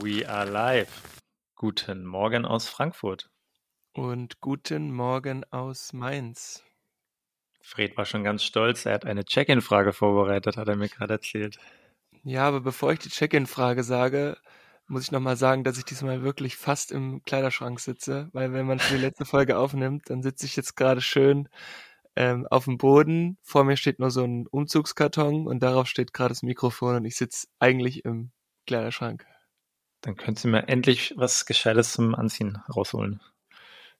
we are live. Guten Morgen aus Frankfurt. Und guten Morgen aus Mainz. Fred war schon ganz stolz, er hat eine Check-in-Frage vorbereitet, hat er mir gerade erzählt. Ja, aber bevor ich die Check-in-Frage sage, muss ich nochmal sagen, dass ich diesmal wirklich fast im Kleiderschrank sitze, weil wenn man die letzte Folge aufnimmt, dann sitze ich jetzt gerade schön ähm, auf dem Boden. Vor mir steht nur so ein Umzugskarton und darauf steht gerade das Mikrofon und ich sitze eigentlich im Kleiderschrank. Dann könntest du mir endlich was Gescheites zum Anziehen rausholen.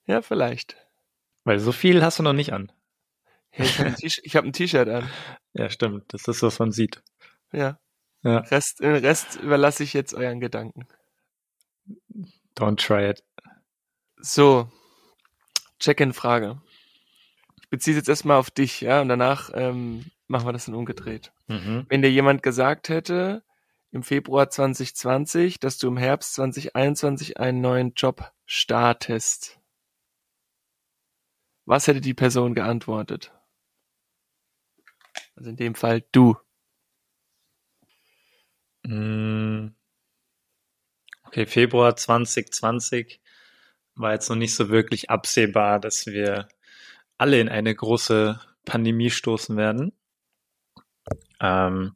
Ja, vielleicht. Weil so viel hast du noch nicht an. Hey, ich habe ein T-Shirt hab an. Ja, stimmt. Das ist, was man sieht. Ja. ja. Rest, den Rest überlasse ich jetzt euren Gedanken. Don't try it. So. Check-in-Frage. Ich beziehe es jetzt erstmal auf dich, ja, und danach ähm, machen wir das dann umgedreht. Mhm. Wenn dir jemand gesagt hätte, im Februar 2020, dass du im Herbst 2021 einen neuen Job startest, was hätte die Person geantwortet? Also in dem Fall du. Hm. Okay, Februar 2020 war jetzt noch nicht so wirklich absehbar, dass wir alle in eine große Pandemie stoßen werden. Ähm,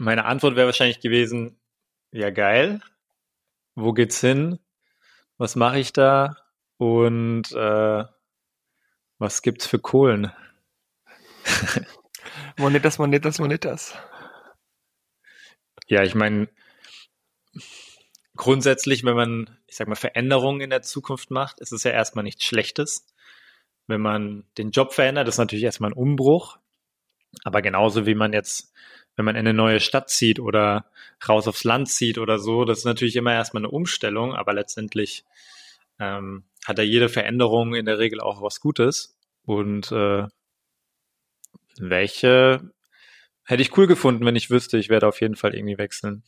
meine Antwort wäre wahrscheinlich gewesen, ja geil, wo geht's hin? Was mache ich da? Und äh, was gibt's für Kohlen? Monetas, Monetas, Monetas. Ja, ich meine, grundsätzlich, wenn man, ich sag mal, Veränderungen in der Zukunft macht, ist es ja erstmal nichts Schlechtes. Wenn man den Job verändert, ist natürlich erstmal ein Umbruch. Aber genauso wie man jetzt, wenn man in eine neue Stadt zieht oder raus aufs Land zieht oder so, das ist natürlich immer erstmal eine Umstellung, aber letztendlich ähm, hat ja jede Veränderung in der Regel auch was Gutes. Und äh, welche hätte ich cool gefunden, wenn ich wüsste, ich werde auf jeden Fall irgendwie wechseln.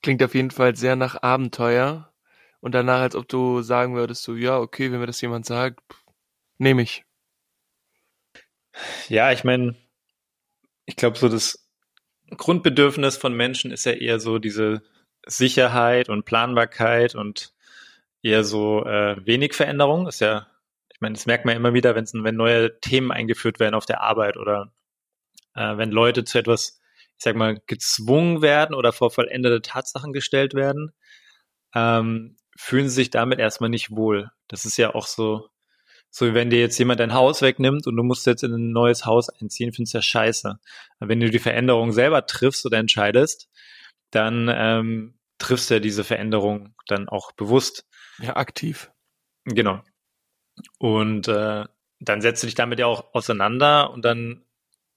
Klingt auf jeden Fall sehr nach Abenteuer. Und danach, als ob du sagen würdest, so, ja, okay, wenn mir das jemand sagt, nehme ich. Ja, ich meine, ich glaube, so das Grundbedürfnis von Menschen ist ja eher so diese Sicherheit und Planbarkeit und eher so äh, wenig Veränderung. Ist ja, ich meine, das merkt man immer wieder, wenn's, wenn neue Themen eingeführt werden auf der Arbeit oder äh, wenn Leute zu etwas, ich sag mal, gezwungen werden oder vor vollendete Tatsachen gestellt werden, ähm, fühlen sie sich damit erstmal nicht wohl. Das ist ja auch so, so wie wenn dir jetzt jemand dein Haus wegnimmt und du musst jetzt in ein neues Haus einziehen, findest du ja scheiße. Wenn du die Veränderung selber triffst oder entscheidest, dann ähm, triffst du ja diese Veränderung dann auch bewusst. Ja, aktiv. Genau. Und äh, dann setzt du dich damit ja auch auseinander und dann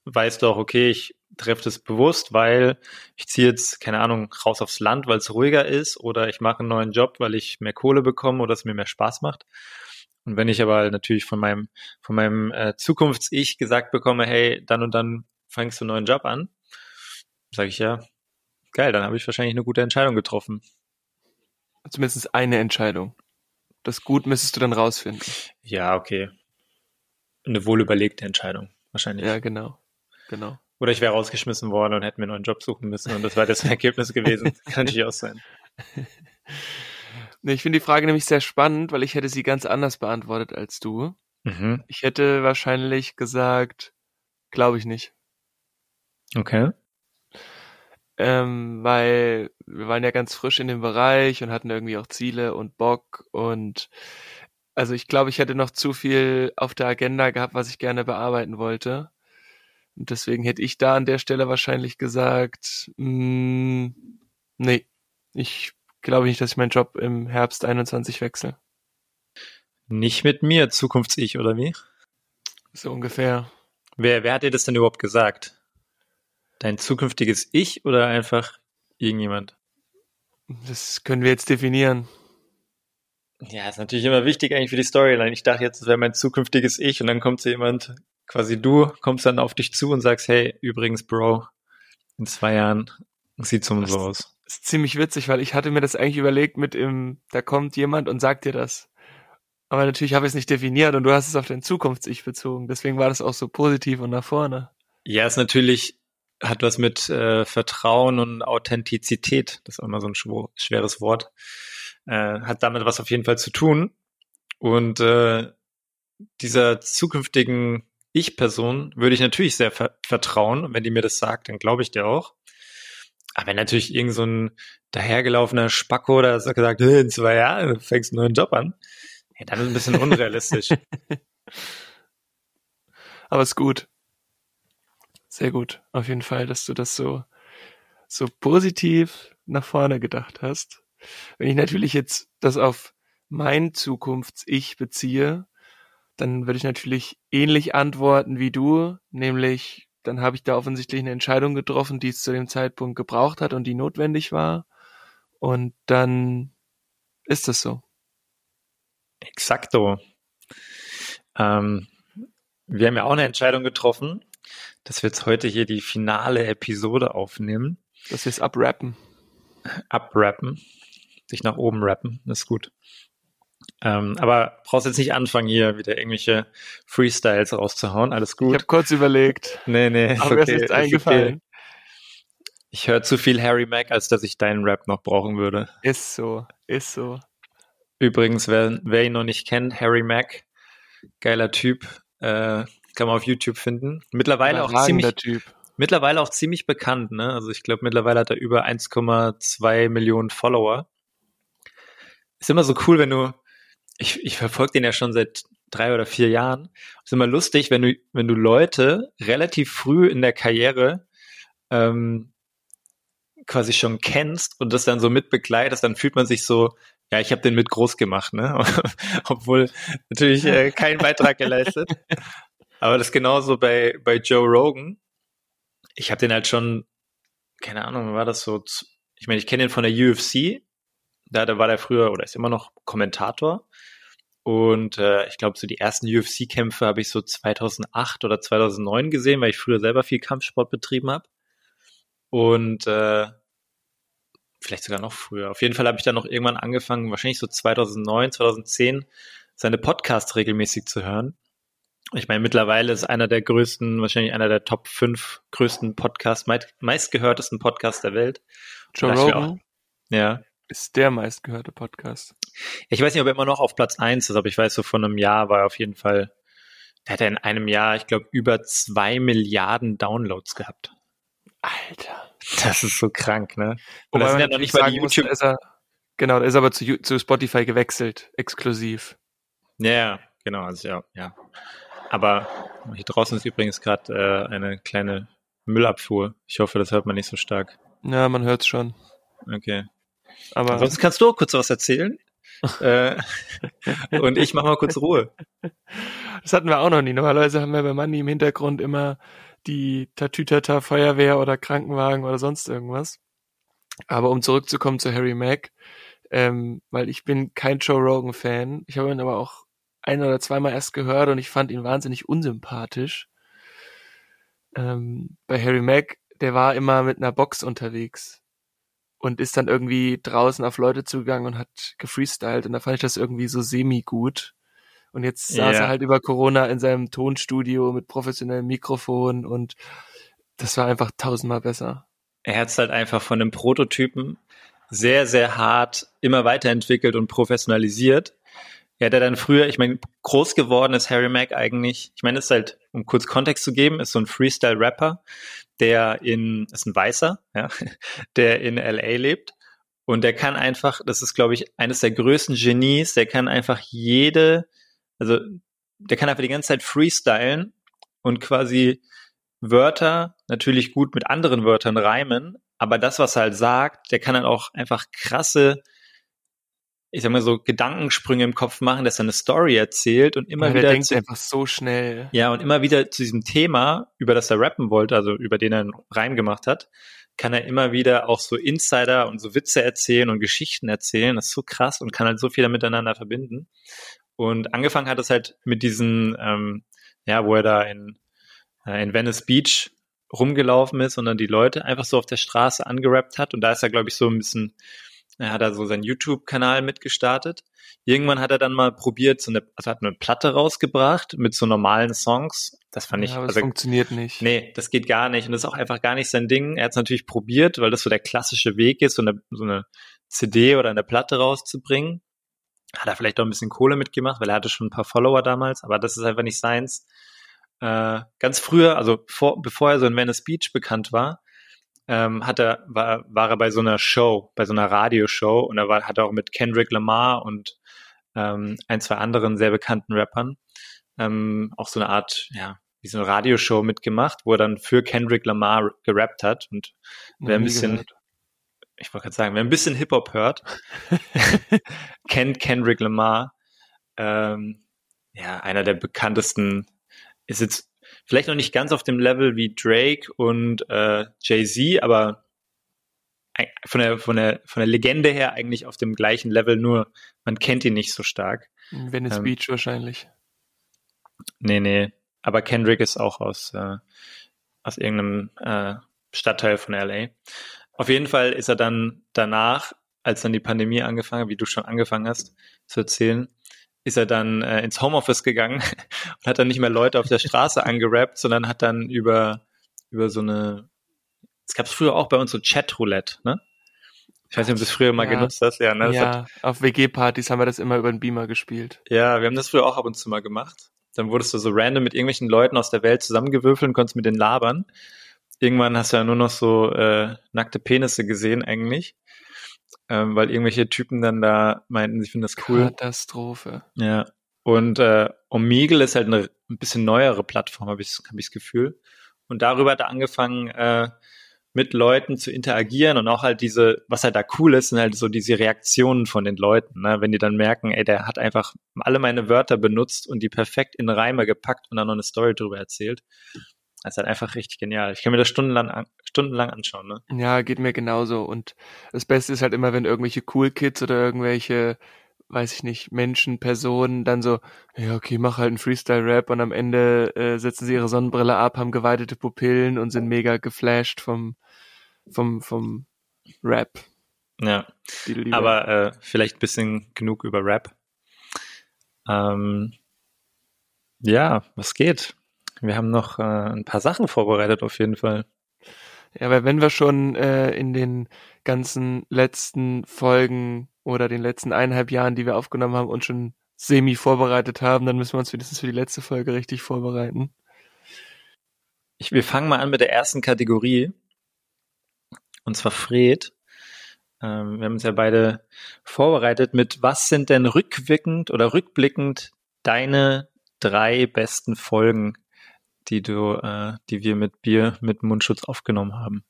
weißt du auch, okay, ich treffe das bewusst, weil ich ziehe jetzt, keine Ahnung, raus aufs Land, weil es ruhiger ist oder ich mache einen neuen Job, weil ich mehr Kohle bekomme oder es mir mehr Spaß macht. Und wenn ich aber natürlich von meinem, von meinem äh, Zukunfts-Ich gesagt bekomme, hey, dann und dann fängst du einen neuen Job an, sage ich ja, geil, dann habe ich wahrscheinlich eine gute Entscheidung getroffen. Zumindest eine Entscheidung. Das Gut müsstest du dann rausfinden. Ja, okay. Eine wohlüberlegte Entscheidung, wahrscheinlich. Ja, genau. Genau. Oder ich wäre rausgeschmissen worden und hätte mir einen neuen Job suchen müssen und das wäre das Ergebnis gewesen. Kann natürlich auch sein. Nee, ich finde die Frage nämlich sehr spannend, weil ich hätte sie ganz anders beantwortet als du. Mhm. Ich hätte wahrscheinlich gesagt, glaube ich nicht. Okay. Ähm, weil wir waren ja ganz frisch in dem Bereich und hatten irgendwie auch Ziele und Bock und also ich glaube, ich hätte noch zu viel auf der Agenda gehabt, was ich gerne bearbeiten wollte. Und deswegen hätte ich da an der Stelle wahrscheinlich gesagt, mh, mm, nee, ich glaube nicht, dass ich meinen Job im Herbst 21 wechsle. Nicht mit mir, Zukunfts-Ich, oder wie? So ungefähr. Wer, wer hat dir das denn überhaupt gesagt? Dein zukünftiges Ich oder einfach irgendjemand? Das können wir jetzt definieren. Ja, ist natürlich immer wichtig eigentlich für die Storyline. Ich dachte jetzt, das wäre mein zukünftiges Ich und dann kommt so jemand, quasi du, kommst dann auf dich zu und sagst, hey, übrigens, Bro, in zwei Jahren sieht so und so aus. Ist ziemlich witzig, weil ich hatte mir das eigentlich überlegt mit im, da kommt jemand und sagt dir das. Aber natürlich habe ich es nicht definiert und du hast es auf dein Zukunfts-Ich bezogen. Deswegen war das auch so positiv und nach vorne. Ja, ist natürlich hat was mit äh, Vertrauen und Authentizität, das ist immer so ein schweres Wort, äh, hat damit was auf jeden Fall zu tun. Und äh, dieser zukünftigen Ich-Person würde ich natürlich sehr ver vertrauen. wenn die mir das sagt, dann glaube ich dir auch. Aber wenn natürlich irgend so ein dahergelaufener Spacko oder so gesagt, in zwei Jahren fängst du einen neuen Job an, ja, dann ist ein bisschen unrealistisch. Aber ist gut. Sehr gut. Auf jeden Fall, dass du das so, so positiv nach vorne gedacht hast. Wenn ich natürlich jetzt das auf mein Zukunfts-Ich beziehe, dann würde ich natürlich ähnlich antworten wie du, nämlich dann habe ich da offensichtlich eine Entscheidung getroffen, die es zu dem Zeitpunkt gebraucht hat und die notwendig war. Und dann ist das so. Exakto. Ähm, wir haben ja auch eine Entscheidung getroffen, dass wir jetzt heute hier die finale Episode aufnehmen. Dass wir es abrappen. Abrappen. Sich nach oben rappen, das ist gut. Ähm, aber brauchst jetzt nicht anfangen, hier wieder irgendwelche Freestyles rauszuhauen. Alles gut. Ich habe kurz überlegt. Nee, nee. Aber okay, mir ist nichts eingefallen. Okay. Ich höre zu viel Harry Mack, als dass ich deinen Rap noch brauchen würde. Ist so, ist so. Übrigens, wer, wer ihn noch nicht kennt, Harry Mack, geiler Typ, äh, kann man auf YouTube finden. Mittlerweile auch ziemlich, typ. mittlerweile auch ziemlich bekannt, ne? Also ich glaube, mittlerweile hat er über 1,2 Millionen Follower. Ist immer so cool, wenn du, ich, ich verfolge den ja schon seit drei oder vier Jahren. Ist immer lustig, wenn du, wenn du Leute relativ früh in der Karriere ähm, quasi schon kennst und das dann so mitbegleitest, dann fühlt man sich so, ja, ich habe den mit groß gemacht, ne? Obwohl natürlich äh, keinen Beitrag geleistet. Aber das ist genauso bei, bei Joe Rogan. Ich habe den halt schon, keine Ahnung, war das so, ich meine, ich kenne den von der UFC. Da, da war der früher oder ist immer noch Kommentator. Und äh, ich glaube, so die ersten UFC-Kämpfe habe ich so 2008 oder 2009 gesehen, weil ich früher selber viel Kampfsport betrieben habe. Und äh, vielleicht sogar noch früher. Auf jeden Fall habe ich dann noch irgendwann angefangen, wahrscheinlich so 2009, 2010, seine Podcasts regelmäßig zu hören. Ich meine, mittlerweile ist einer der größten, wahrscheinlich einer der Top 5 größten Podcasts, meistgehörtesten Podcasts der Welt. Joe Rogan ja. Ist der meistgehörte Podcast. Ich weiß nicht, ob er immer noch auf Platz 1 ist, aber ich weiß so, von einem Jahr war er auf jeden Fall, der hat er in einem Jahr, ich glaube, über zwei Milliarden Downloads gehabt. Alter. Das ist so krank, ne? Und das sind ja noch nicht mal YouTube. Muss, er, genau, da ist aber zu, zu Spotify gewechselt, exklusiv. Ja, genau, also ja, ja. Aber hier draußen ist übrigens gerade äh, eine kleine Müllabfuhr. Ich hoffe, das hört man nicht so stark. Ja, man hört es schon. Okay. Aber Ansonsten kannst du auch kurz was erzählen. äh, und ich mache mal kurz Ruhe. Das hatten wir auch noch nie. Normalerweise haben wir bei Manni im Hintergrund immer die Tatütata Feuerwehr oder Krankenwagen oder sonst irgendwas. Aber um zurückzukommen zu Harry Mack, ähm, weil ich bin kein Joe Rogan Fan. Ich habe ihn aber auch ein oder zweimal erst gehört und ich fand ihn wahnsinnig unsympathisch. Ähm, bei Harry Mack, der war immer mit einer Box unterwegs und ist dann irgendwie draußen auf Leute zugegangen und hat gefreestylt und da fand ich das irgendwie so semi gut. Und jetzt saß yeah. er halt über Corona in seinem Tonstudio mit professionellem Mikrofon und das war einfach tausendmal besser. Er hat es halt einfach von einem Prototypen sehr, sehr hart immer weiterentwickelt und professionalisiert. Er hat ja dann früher, ich meine, groß geworden ist Harry Mack eigentlich, ich meine, ist halt, um kurz Kontext zu geben, ist so ein Freestyle-Rapper, der in, ist ein Weißer, ja, der in LA lebt. Und der kann einfach, das ist, glaube ich, eines der größten Genies, der kann einfach jede, also der kann einfach die ganze Zeit freestylen und quasi Wörter natürlich gut mit anderen Wörtern reimen, aber das, was er halt sagt, der kann dann auch einfach krasse, ich sag mal so, Gedankensprünge im Kopf machen, dass er eine Story erzählt und immer ja, wieder. Der denkt zu, einfach so schnell. Ja, und immer wieder zu diesem Thema, über das er rappen wollte, also über den er einen Reim gemacht hat, kann er immer wieder auch so Insider und so Witze erzählen und Geschichten erzählen. Das ist so krass und kann halt so viel miteinander verbinden. Und angefangen hat es halt mit diesen, ähm, ja, wo er da in, äh, in Venice Beach rumgelaufen ist und dann die Leute einfach so auf der Straße angerappt hat. Und da ist er, glaube ich, so ein bisschen Er hat da so seinen YouTube-Kanal mitgestartet. Irgendwann hat er dann mal probiert, so eine, also hat eine Platte rausgebracht mit so normalen Songs. Das fand ich. Ja, aber also, das funktioniert nicht. Nee, das geht gar nicht. Und das ist auch einfach gar nicht sein Ding. Er hat es natürlich probiert, weil das so der klassische Weg ist, so eine, so eine CD oder eine Platte rauszubringen. Hat er vielleicht auch ein bisschen Kohle mitgemacht, weil er hatte schon ein paar Follower damals, aber das ist einfach nicht seins. Äh, ganz früher, also vor, bevor er so in Venice Beach bekannt war, ähm, hat er, war, war er bei so einer Show, bei so einer Radioshow und er war, hat er auch mit Kendrick Lamar und ähm, ein, zwei anderen sehr bekannten Rappern ähm, auch so eine Art, ja, wie so eine Radioshow mitgemacht, wo er dann für Kendrick Lamar gerappt hat und wer ein bisschen, gehört. ich wollte gerade sagen, wer ein bisschen Hip-Hop hört, kennt Kendrick Lamar. Ähm, ja, einer der bekanntesten, ist jetzt vielleicht noch nicht ganz auf dem Level wie Drake und äh, Jay-Z, aber von der, von, der, von der Legende her eigentlich auf dem gleichen Level, nur man kennt ihn nicht so stark. Venice ähm, Beach wahrscheinlich. Nee, nee. Aber Kendrick ist auch aus, äh, aus irgendeinem äh, Stadtteil von LA. Auf jeden Fall ist er dann danach, als dann die Pandemie angefangen hat, wie du schon angefangen hast zu erzählen, ist er dann äh, ins Homeoffice gegangen und hat dann nicht mehr Leute auf der Straße angerappt, sondern hat dann über, über so eine, es gab es früher auch bei uns so Chatroulette, ne? Ich weiß nicht, ob du das früher mal ja. genutzt hast. Ja, ne? ja hat, auf WG-Partys haben wir das immer über den Beamer gespielt. Ja, wir haben das früher auch ab und zu mal gemacht. Dann wurdest du so random mit irgendwelchen Leuten aus der Welt zusammengewürfelt und konntest mit denen labern. Irgendwann hast du ja nur noch so äh, nackte Penisse gesehen eigentlich, ähm, weil irgendwelche Typen dann da meinten, sie finden das cool. Katastrophe. Ja. Und äh, Omegle ist halt eine ein bisschen neuere Plattform, habe ich, hab ich das Gefühl. Und darüber hat er angefangen, äh, mit Leuten zu interagieren und auch halt diese, was halt da cool ist, sind halt so diese Reaktionen von den Leuten, ne? wenn die dann merken, ey, der hat einfach alle meine Wörter benutzt und die perfekt in Reime gepackt und dann noch eine Story drüber erzählt. Das ist halt einfach richtig genial. Ich kann mir das stundenlang, stundenlang anschauen, ne? Ja, geht mir genauso. Und das Beste ist halt immer, wenn irgendwelche Cool Kids oder irgendwelche, weiß ich nicht, Menschen, Personen dann so, ja, okay, mach halt einen Freestyle-Rap und am Ende äh, setzen sie ihre Sonnenbrille ab, haben geweitete Pupillen und sind mega geflasht vom, vom, vom Rap. Ja, aber äh, vielleicht ein bisschen genug über Rap. Ähm, ja, was geht? Wir haben noch äh, ein paar Sachen vorbereitet auf jeden Fall. Ja, weil wenn wir schon äh, in den ganzen letzten Folgen oder den letzten eineinhalb Jahren, die wir aufgenommen haben, uns schon semi vorbereitet haben, dann müssen wir uns wenigstens für die letzte Folge richtig vorbereiten. Ich, wir fangen mal an mit der ersten Kategorie und zwar Fred. Ähm, wir haben uns ja beide vorbereitet mit, was sind denn rückwirkend oder rückblickend deine drei besten Folgen, die du, äh, die wir mit Bier mit Mundschutz aufgenommen haben?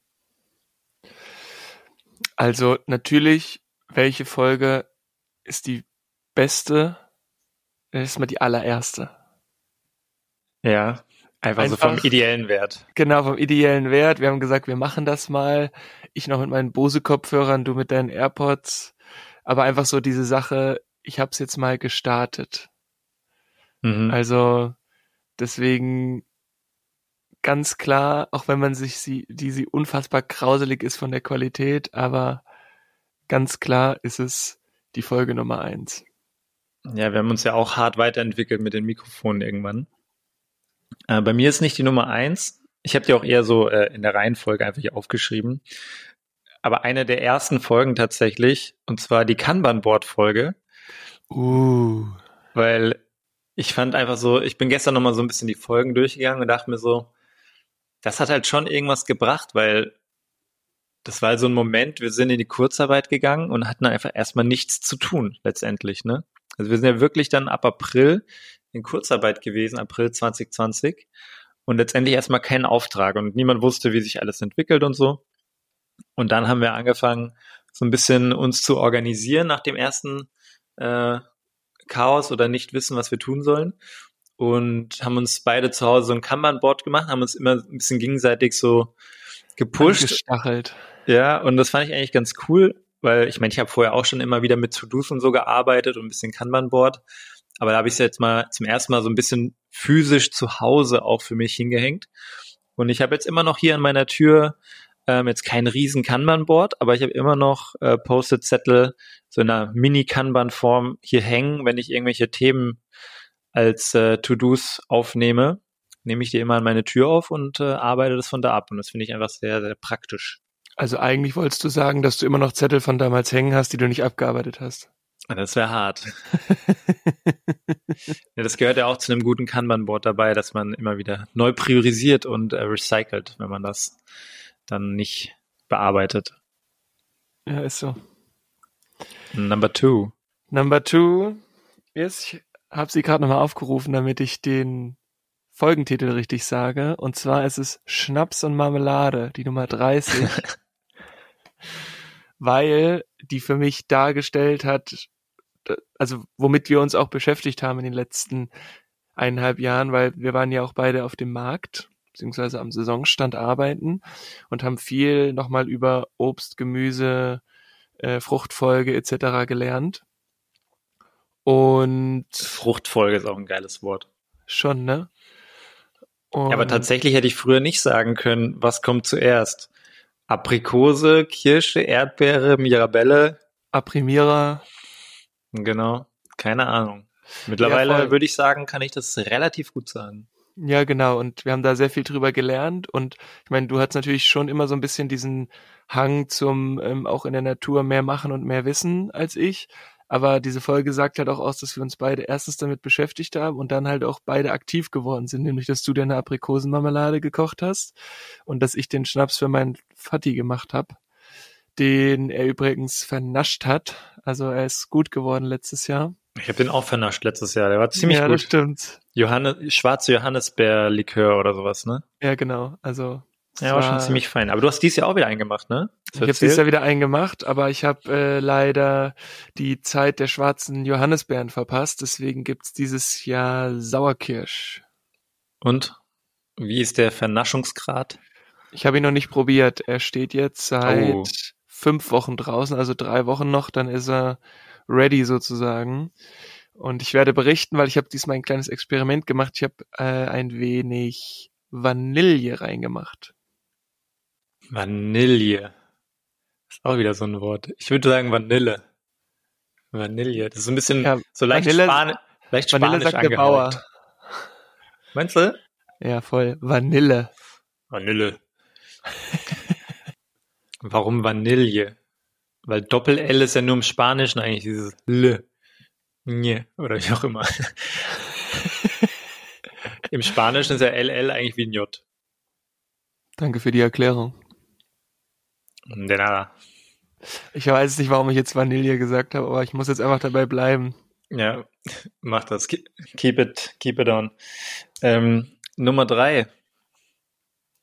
Also natürlich, welche Folge ist die beste? Das ist mal die allererste. Ja, Einfach, Einfach, so vom ideellen Wert. Genau, vom ideellen Wert. Wir haben gesagt, wir machen das mal. Ich noch mit meinen Bose-Kopfhörern, du mit deinen AirPods. Aber einfach so diese Sache, ich habe es jetzt mal gestartet. Mhm. Also deswegen ganz klar, auch wenn man sich sie, die sie unfassbar grauselig ist von der Qualität, aber ganz klar ist es die Folge Nummer eins. Ja, wir haben uns ja auch hart weiterentwickelt mit den Mikrofonen irgendwann. Äh, bei mir ist nicht die Nummer eins. Ich habe die auch eher so äh, in der Reihenfolge einfach hier aufgeschrieben. Aber eine der ersten Folgen tatsächlich, und zwar die Kanban-Board-Folge. Uh. Weil ich fand einfach so, ich bin gestern nochmal so ein bisschen die Folgen durchgegangen und dachte mir so, das hat halt schon irgendwas gebracht, weil das war so ein Moment, wir sind in die Kurzarbeit gegangen und hatten einfach erstmal nichts zu tun, letztendlich, ne? Also wir sind ja wirklich dann ab April in Kurzarbeit gewesen, April 2020. Und letztendlich erstmal keinen Auftrag und niemand wusste, wie sich alles entwickelt und so. Und dann haben wir angefangen, so ein bisschen uns zu organisieren nach dem ersten äh, Chaos oder nicht wissen, was wir tun sollen. Und haben uns beide zu Hause so ein Kanban-Board gemacht, haben uns immer ein bisschen gegenseitig so gepusht. Gestachelt. Ja, und das fand ich eigentlich ganz cool, weil ich meine, ich habe vorher auch schon immer wieder mit To-Dos und so gearbeitet und ein bisschen Kanban-Board. Aber da habe ich es jetzt mal zum ersten Mal so ein bisschen physisch zu Hause auch für mich hingehängt. Und ich habe jetzt immer noch hier an meiner Tür, Ähm, jetzt kein riesen Kanban-Board, aber ich habe immer noch äh, Post-it-Zettel so in einer Mini-Kanban-Form hier hängen, wenn ich irgendwelche Themen als äh, To-Dos aufnehme, nehme ich die immer an meine Tür auf und äh, arbeite das von da ab. Und das finde ich einfach sehr, sehr praktisch. Also eigentlich wolltest du sagen, dass du immer noch Zettel von damals hängen hast, die du nicht abgearbeitet hast. Das wäre hart. ja, das gehört ja auch zu einem guten Kanban-Board dabei, dass man immer wieder neu priorisiert und äh, recycelt, wenn man das dann nicht bearbeitet. Ja, ist so. Number two. Number two ist, ich habe sie gerade nochmal aufgerufen, damit ich den Folgentitel richtig sage. Und zwar ist es Schnaps und Marmelade, die Nummer 30. weil die für mich dargestellt hat, also womit wir uns auch beschäftigt haben in den letzten eineinhalb Jahren, weil wir waren ja auch beide auf dem Markt beziehungsweise am Saisonstand arbeiten und haben viel nochmal über Obst, Gemüse, äh, Fruchtfolge etc. gelernt. Und Fruchtfolge ist auch ein geiles Wort. Schon, ne? Und ja, aber tatsächlich hätte ich früher nicht sagen können, was kommt zuerst. Aprikose, Kirsche, Erdbeere, Mirabelle. Aprimierer. Genau, keine Ahnung. Mittlerweile ja, würde ich sagen, kann ich das relativ gut sagen. Ja, genau. Und wir haben da sehr viel drüber gelernt. Und ich meine, du hast natürlich schon immer so ein bisschen diesen Hang zum ähm, auch in der Natur mehr machen und mehr wissen als ich. Aber diese Folge sagt halt auch aus, dass wir uns beide erstens damit beschäftigt haben und dann halt auch beide aktiv geworden sind, nämlich dass du deine Aprikosenmarmelade gekocht hast und dass ich den Schnaps für meinen Vati gemacht habe, den er übrigens vernascht hat. Also er ist gut geworden letztes Jahr. Ich habe den auch vernascht letztes Jahr. Der war ziemlich ja, gut. Ja, das stimmt. Johannes, schwarze Johannisbeerlikör oder sowas, ne? Ja, genau. Also ja, war schon ziemlich fein. Aber du hast dieses Jahr auch wieder eingemacht, ne? ich habe dieses Jahr wieder eingemacht, aber ich habe äh, leider die Zeit der schwarzen Johannisbeeren verpasst. Deswegen gibt's dieses Jahr Sauerkirsch. Und wie ist der Vernaschungsgrad? Ich habe ihn noch nicht probiert. Er steht jetzt seit oh. fünf Wochen draußen, also drei Wochen noch. Dann ist er ready sozusagen. Und ich werde berichten, weil ich habe diesmal ein kleines Experiment gemacht. Ich habe äh, ein wenig Vanille reingemacht. Vanille. Ist auch wieder so ein Wort. Ich würde sagen Vanille. Vanille. Das ist so ein bisschen ja, so leicht, Vanille, Span leicht Vanille spanisch sagt der Bauer. Meinst du? Ja, voll. Vanille. Vanille. Warum Vanille? Weil Doppel-L ist ja nur im Spanischen eigentlich dieses L. Nje, oder wie auch immer. Im Spanischen ist ja LL eigentlich wie ein J. Danke für die Erklärung. De nada. Ich weiß nicht, warum ich jetzt Vanille gesagt habe, aber ich muss jetzt einfach dabei bleiben. Ja, mach das. Keep it, keep it on. Ähm, Nummer drei.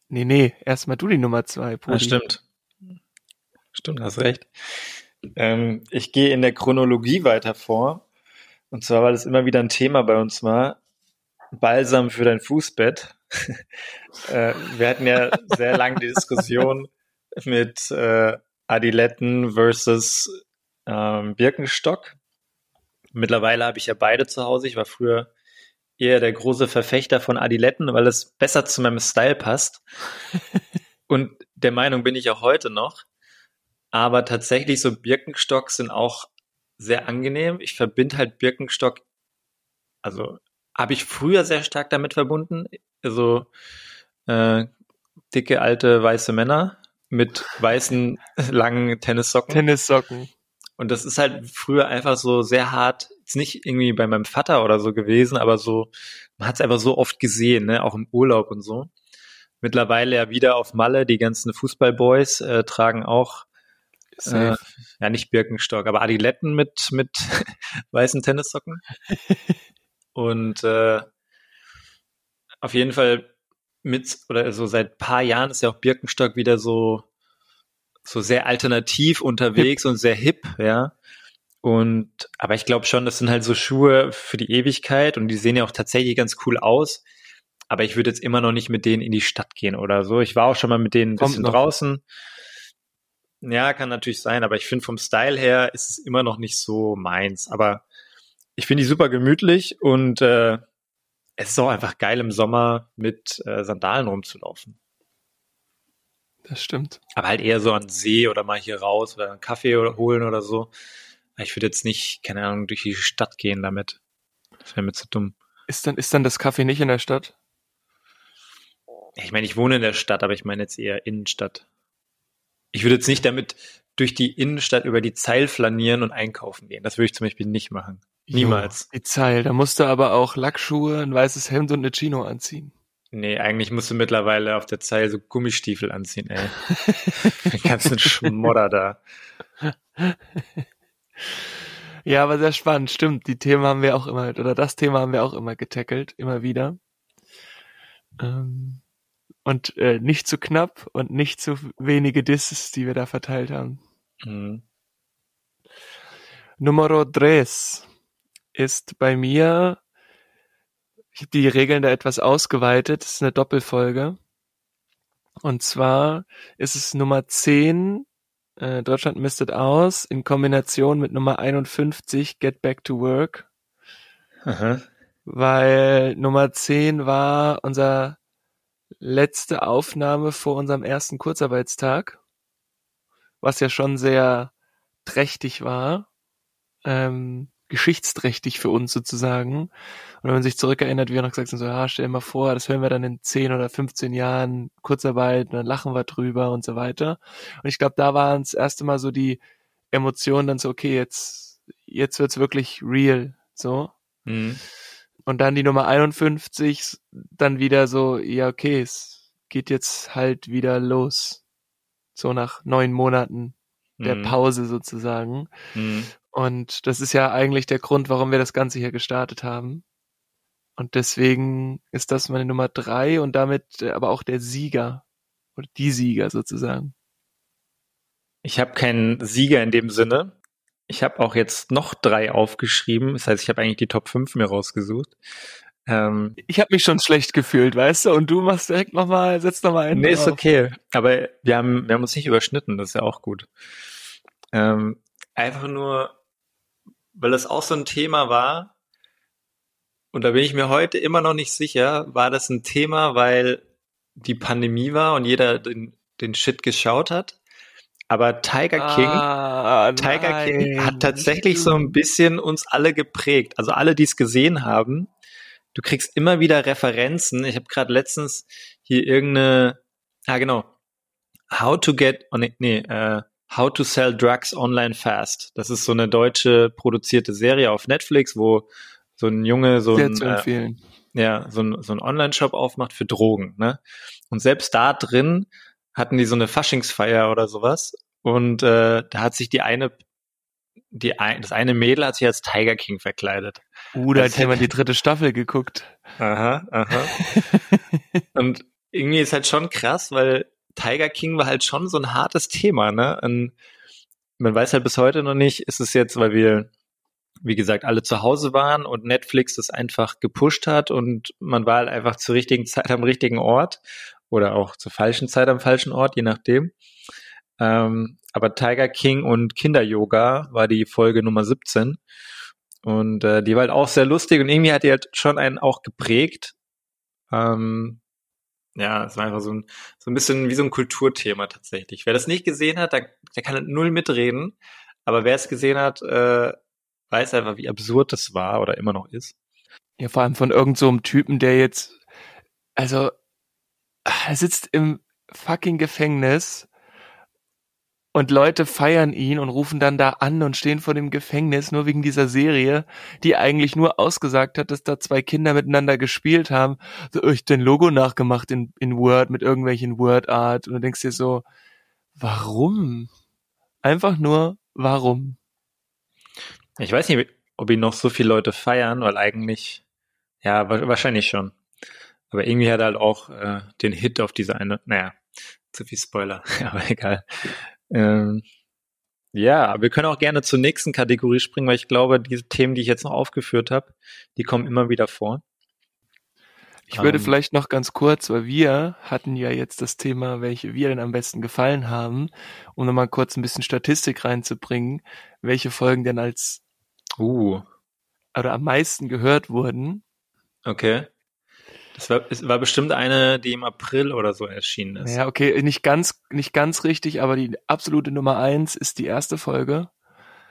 Nee, nee, erstmal du die Nummer zwei. Pudi. Ja, stimmt. Stimmt, hast recht. Ähm, ich gehe in der Chronologie weiter vor. Und zwar, weil es immer wieder ein Thema bei uns war. Balsam für dein Fußbett. äh, wir hatten ja sehr lange die Diskussion, mit äh, Adiletten versus ähm, Birkenstock. Mittlerweile habe ich ja beide zu Hause. Ich war früher eher der große Verfechter von Adiletten, weil es besser zu meinem Style passt. Und der Meinung bin ich auch heute noch. Aber tatsächlich so Birkenstock sind auch sehr angenehm. Ich verbinde halt Birkenstock, also habe ich früher sehr stark damit verbunden. Also äh, dicke alte weiße Männer mit weißen langen Tennissocken. Tennissocken. Und das ist halt früher einfach so sehr hart, jetzt nicht irgendwie bei meinem Vater oder so gewesen, aber so, man hat es einfach so oft gesehen, ne, auch im Urlaub und so. Mittlerweile ja wieder auf Malle, die ganzen Fußballboys äh, tragen auch äh, ja nicht Birkenstock, aber Adiletten mit mit weißen Tennissocken. und äh, auf jeden Fall mit, oder so seit paar Jahren ist ja auch Birkenstock wieder so, so sehr alternativ unterwegs hip. und sehr hip, ja. Und, aber ich glaube schon, das sind halt so Schuhe für die Ewigkeit und die sehen ja auch tatsächlich ganz cool aus. Aber ich würde jetzt immer noch nicht mit denen in die Stadt gehen oder so. Ich war auch schon mal mit denen ein Kommt bisschen noch. draußen. Ja, kann natürlich sein, aber ich finde vom Style her ist es immer noch nicht so meins. Aber ich finde die super gemütlich und äh, es ist auch einfach geil im Sommer mit äh, Sandalen rumzulaufen. Das stimmt. Aber halt eher so an See oder mal hier raus oder einen Kaffee holen oder so. Ich würde jetzt nicht, keine Ahnung, durch die Stadt gehen damit. Das wäre mir zu dumm. Ist dann, ist dann das Kaffee nicht in der Stadt? Ich meine, ich wohne in der Stadt, aber ich meine jetzt eher Innenstadt. Ich würde jetzt nicht damit durch die Innenstadt über die Zeil flanieren und einkaufen gehen. Das würde ich zum Beispiel nicht machen. Niemals. Jo, die Zeil. Da musst du aber auch Lackschuhe, ein weißes Hemd und eine Chino anziehen. Nee, eigentlich musst du mittlerweile auf der Zeil so Gummistiefel anziehen, ey. Den ganzen Schmodder da. Ja, aber sehr spannend, stimmt. Die Themen haben wir auch immer, oder das Thema haben wir auch immer getackelt, immer wieder. Ähm, und äh, nicht zu knapp und nicht zu wenige Disses, die wir da verteilt haben. Mhm. Numero tres ist bei mir, ich habe die Regeln da etwas ausgeweitet, das ist eine Doppelfolge. Und zwar ist es Nummer 10, äh, Deutschland mistet aus, in Kombination mit Nummer 51, Get Back to Work. Aha. Weil Nummer 10 war unser letzte Aufnahme vor unserem ersten Kurzarbeitstag, was ja schon sehr trächtig war, ähm, geschichtsträchtig für uns sozusagen. Und wenn man sich zurückerinnert, wie wir noch gesagt haben, so, ja, stell dir mal vor, das hören wir dann in 10 oder 15 Jahren Kurzarbeit und dann lachen wir drüber und so weiter. Und ich glaube, da waren das erste Mal so die Emotionen dann so, okay, jetzt, jetzt wird's wirklich real, so. Mhm. Und dann die Nummer 51, dann wieder so, ja, okay, es geht jetzt halt wieder los. So nach neun Monaten der mhm. Pause sozusagen. Mhm. Und das ist ja eigentlich der Grund, warum wir das Ganze hier gestartet haben. Und deswegen ist das meine Nummer drei und damit aber auch der Sieger oder die Sieger sozusagen. Ich habe keinen Sieger in dem Sinne. Ich habe auch jetzt noch drei aufgeschrieben. Das heißt, ich habe eigentlich die Top 5 mir rausgesucht. Ähm, ich habe mich schon schlecht gefühlt, weißt du? Und du machst direkt nochmal, setzt nochmal ein. Nee, drauf. ist okay. Aber wir haben, wir haben uns nicht überschnitten. Das ist ja auch gut. Ähm, einfach nur, weil das auch so ein Thema war. Und da bin ich mir heute immer noch nicht sicher. War das ein Thema, weil die Pandemie war und jeder den, den Shit geschaut hat? Aber Tiger King, ah, Tiger King hat tatsächlich so ein bisschen uns alle geprägt. Also alle, die es gesehen haben, du kriegst immer wieder Referenzen. Ich habe gerade letztens hier irgendeine, ah genau, How to get, oh nee, nee uh, How to Sell Drugs Online Fast. Das ist so eine deutsche produzierte Serie auf Netflix, wo so ein Junge so ein, äh, ja, so ein, so ein Online-Shop aufmacht für Drogen. Ne? Und selbst da drin hatten die so eine Faschingsfeier oder sowas. Und äh, da hat sich die eine, die ein, das eine Mädel hat sich als Tiger King verkleidet. Uh, da hat jemand die dritte Staffel geguckt. Aha, aha. und irgendwie ist halt schon krass, weil Tiger King war halt schon so ein hartes Thema, ne? Und man weiß halt bis heute noch nicht, ist es jetzt, weil wir, wie gesagt, alle zu Hause waren und Netflix das einfach gepusht hat und man war halt einfach zur richtigen Zeit am richtigen Ort oder auch zur falschen Zeit am falschen Ort, je nachdem. Ähm, aber Tiger King und Kinder-Yoga war die Folge Nummer 17. Und äh, die war halt auch sehr lustig und irgendwie hat die halt schon einen auch geprägt. Ähm, ja, es war einfach so ein, so ein bisschen wie so ein Kulturthema tatsächlich. Wer das nicht gesehen hat, der, der kann null mitreden. Aber wer es gesehen hat, äh, weiß einfach, wie absurd das war oder immer noch ist. Ja, vor allem von irgendeinem so Typen, der jetzt, also er sitzt im fucking Gefängnis und Leute feiern ihn und rufen dann da an und stehen vor dem Gefängnis nur wegen dieser Serie, die eigentlich nur ausgesagt hat, dass da zwei Kinder miteinander gespielt haben. So, ich den Logo nachgemacht in, in Word mit irgendwelchen Word Art und du denkst dir so, warum? Einfach nur, warum? Ich weiß nicht, ob ihn noch so viele Leute feiern, weil eigentlich, ja, wahrscheinlich schon. Aber irgendwie hat er halt auch äh, den Hit auf diese eine, naja, zu viel Spoiler, aber egal. Ähm, ja, wir können auch gerne zur nächsten Kategorie springen, weil ich glaube, diese Themen, die ich jetzt noch aufgeführt habe, die kommen immer wieder vor. Ich würde um, ähm. vielleicht noch ganz kurz, weil wir hatten ja jetzt das Thema, welche wir denn am besten gefallen haben, um nochmal kurz ein bisschen Statistik reinzubringen, welche Folgen denn als uh. oder am meisten gehört wurden. Okay. Das war, es war bestimmt eine, die im April oder so erschienen ist. Ja, okay, nicht ganz, nicht ganz richtig, aber die absolute Nummer eins ist die erste Folge.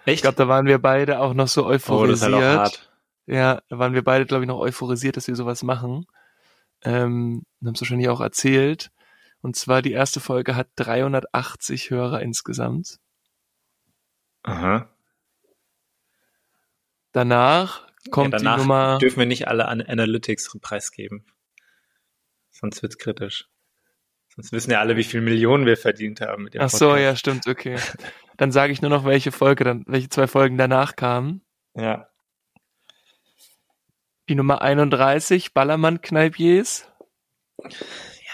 Echt? Ich glaube, da waren wir beide auch noch so euphorisiert. oh, das ist halt auch hart. Ja, da waren wir beide, glaube ich, noch euphorisiert, dass wir sowas machen. Ähm, haben es wahrscheinlich auch erzählt. Und zwar die erste Folge hat 380 Hörer insgesamt. Aha. Danach kommt ja, danach die Nummer. dürfen wir nicht alle An Analytics preisgeben. Sonst wird's kritisch. Sonst wissen ja alle, wie viel Millionen wir verdient haben mit dem Ach so, ja, stimmt, okay. Dann sage ich nur noch, welche Folge dann, welche zwei Folgen danach kamen. Ja. Die Nummer 31, Ballermann Kneipiers.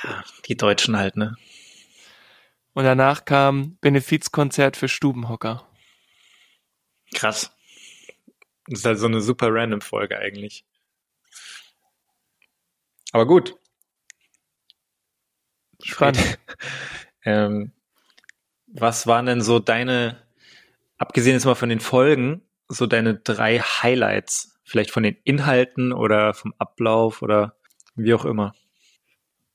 Ja, die Deutschen halt, ne? Und danach kam Benefizkonzert für Stubenhocker. Krass. Das ist halt so eine super random Folge eigentlich. Aber gut. Spannend. ähm, was waren denn so deine, abgesehen jetzt mal von den Folgen, so deine drei Highlights? Vielleicht von den Inhalten oder vom Ablauf oder wie auch immer.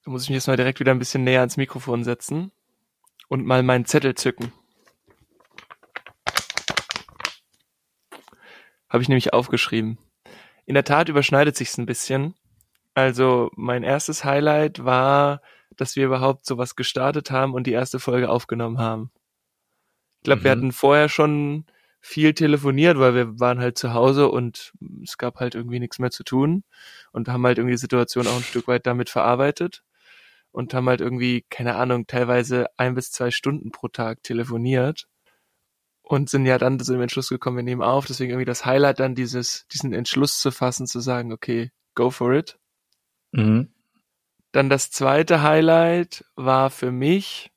Da muss ich mich jetzt mal direkt wieder ein bisschen näher ans Mikrofon setzen und mal meinen Zettel zücken. Habe ich nämlich aufgeschrieben. In der Tat überschneidet sich's ein bisschen. Also mein erstes Highlight war, dass wir überhaupt sowas gestartet haben und die erste Folge aufgenommen haben. Ich glaube, Mhm. wir hatten vorher schon viel telefoniert, weil wir waren halt zu Hause und es gab halt irgendwie nichts mehr zu tun und haben halt irgendwie die Situation auch ein Stück weit damit verarbeitet und haben halt irgendwie, keine Ahnung, teilweise ein bis zwei Stunden pro Tag telefoniert und sind ja dann zu dem Entschluss gekommen, wir nehmen auf. Deswegen irgendwie das Highlight dann dieses, diesen Entschluss zu fassen, zu sagen, okay, go for it. Mhm. Dann das zweite Highlight war für mich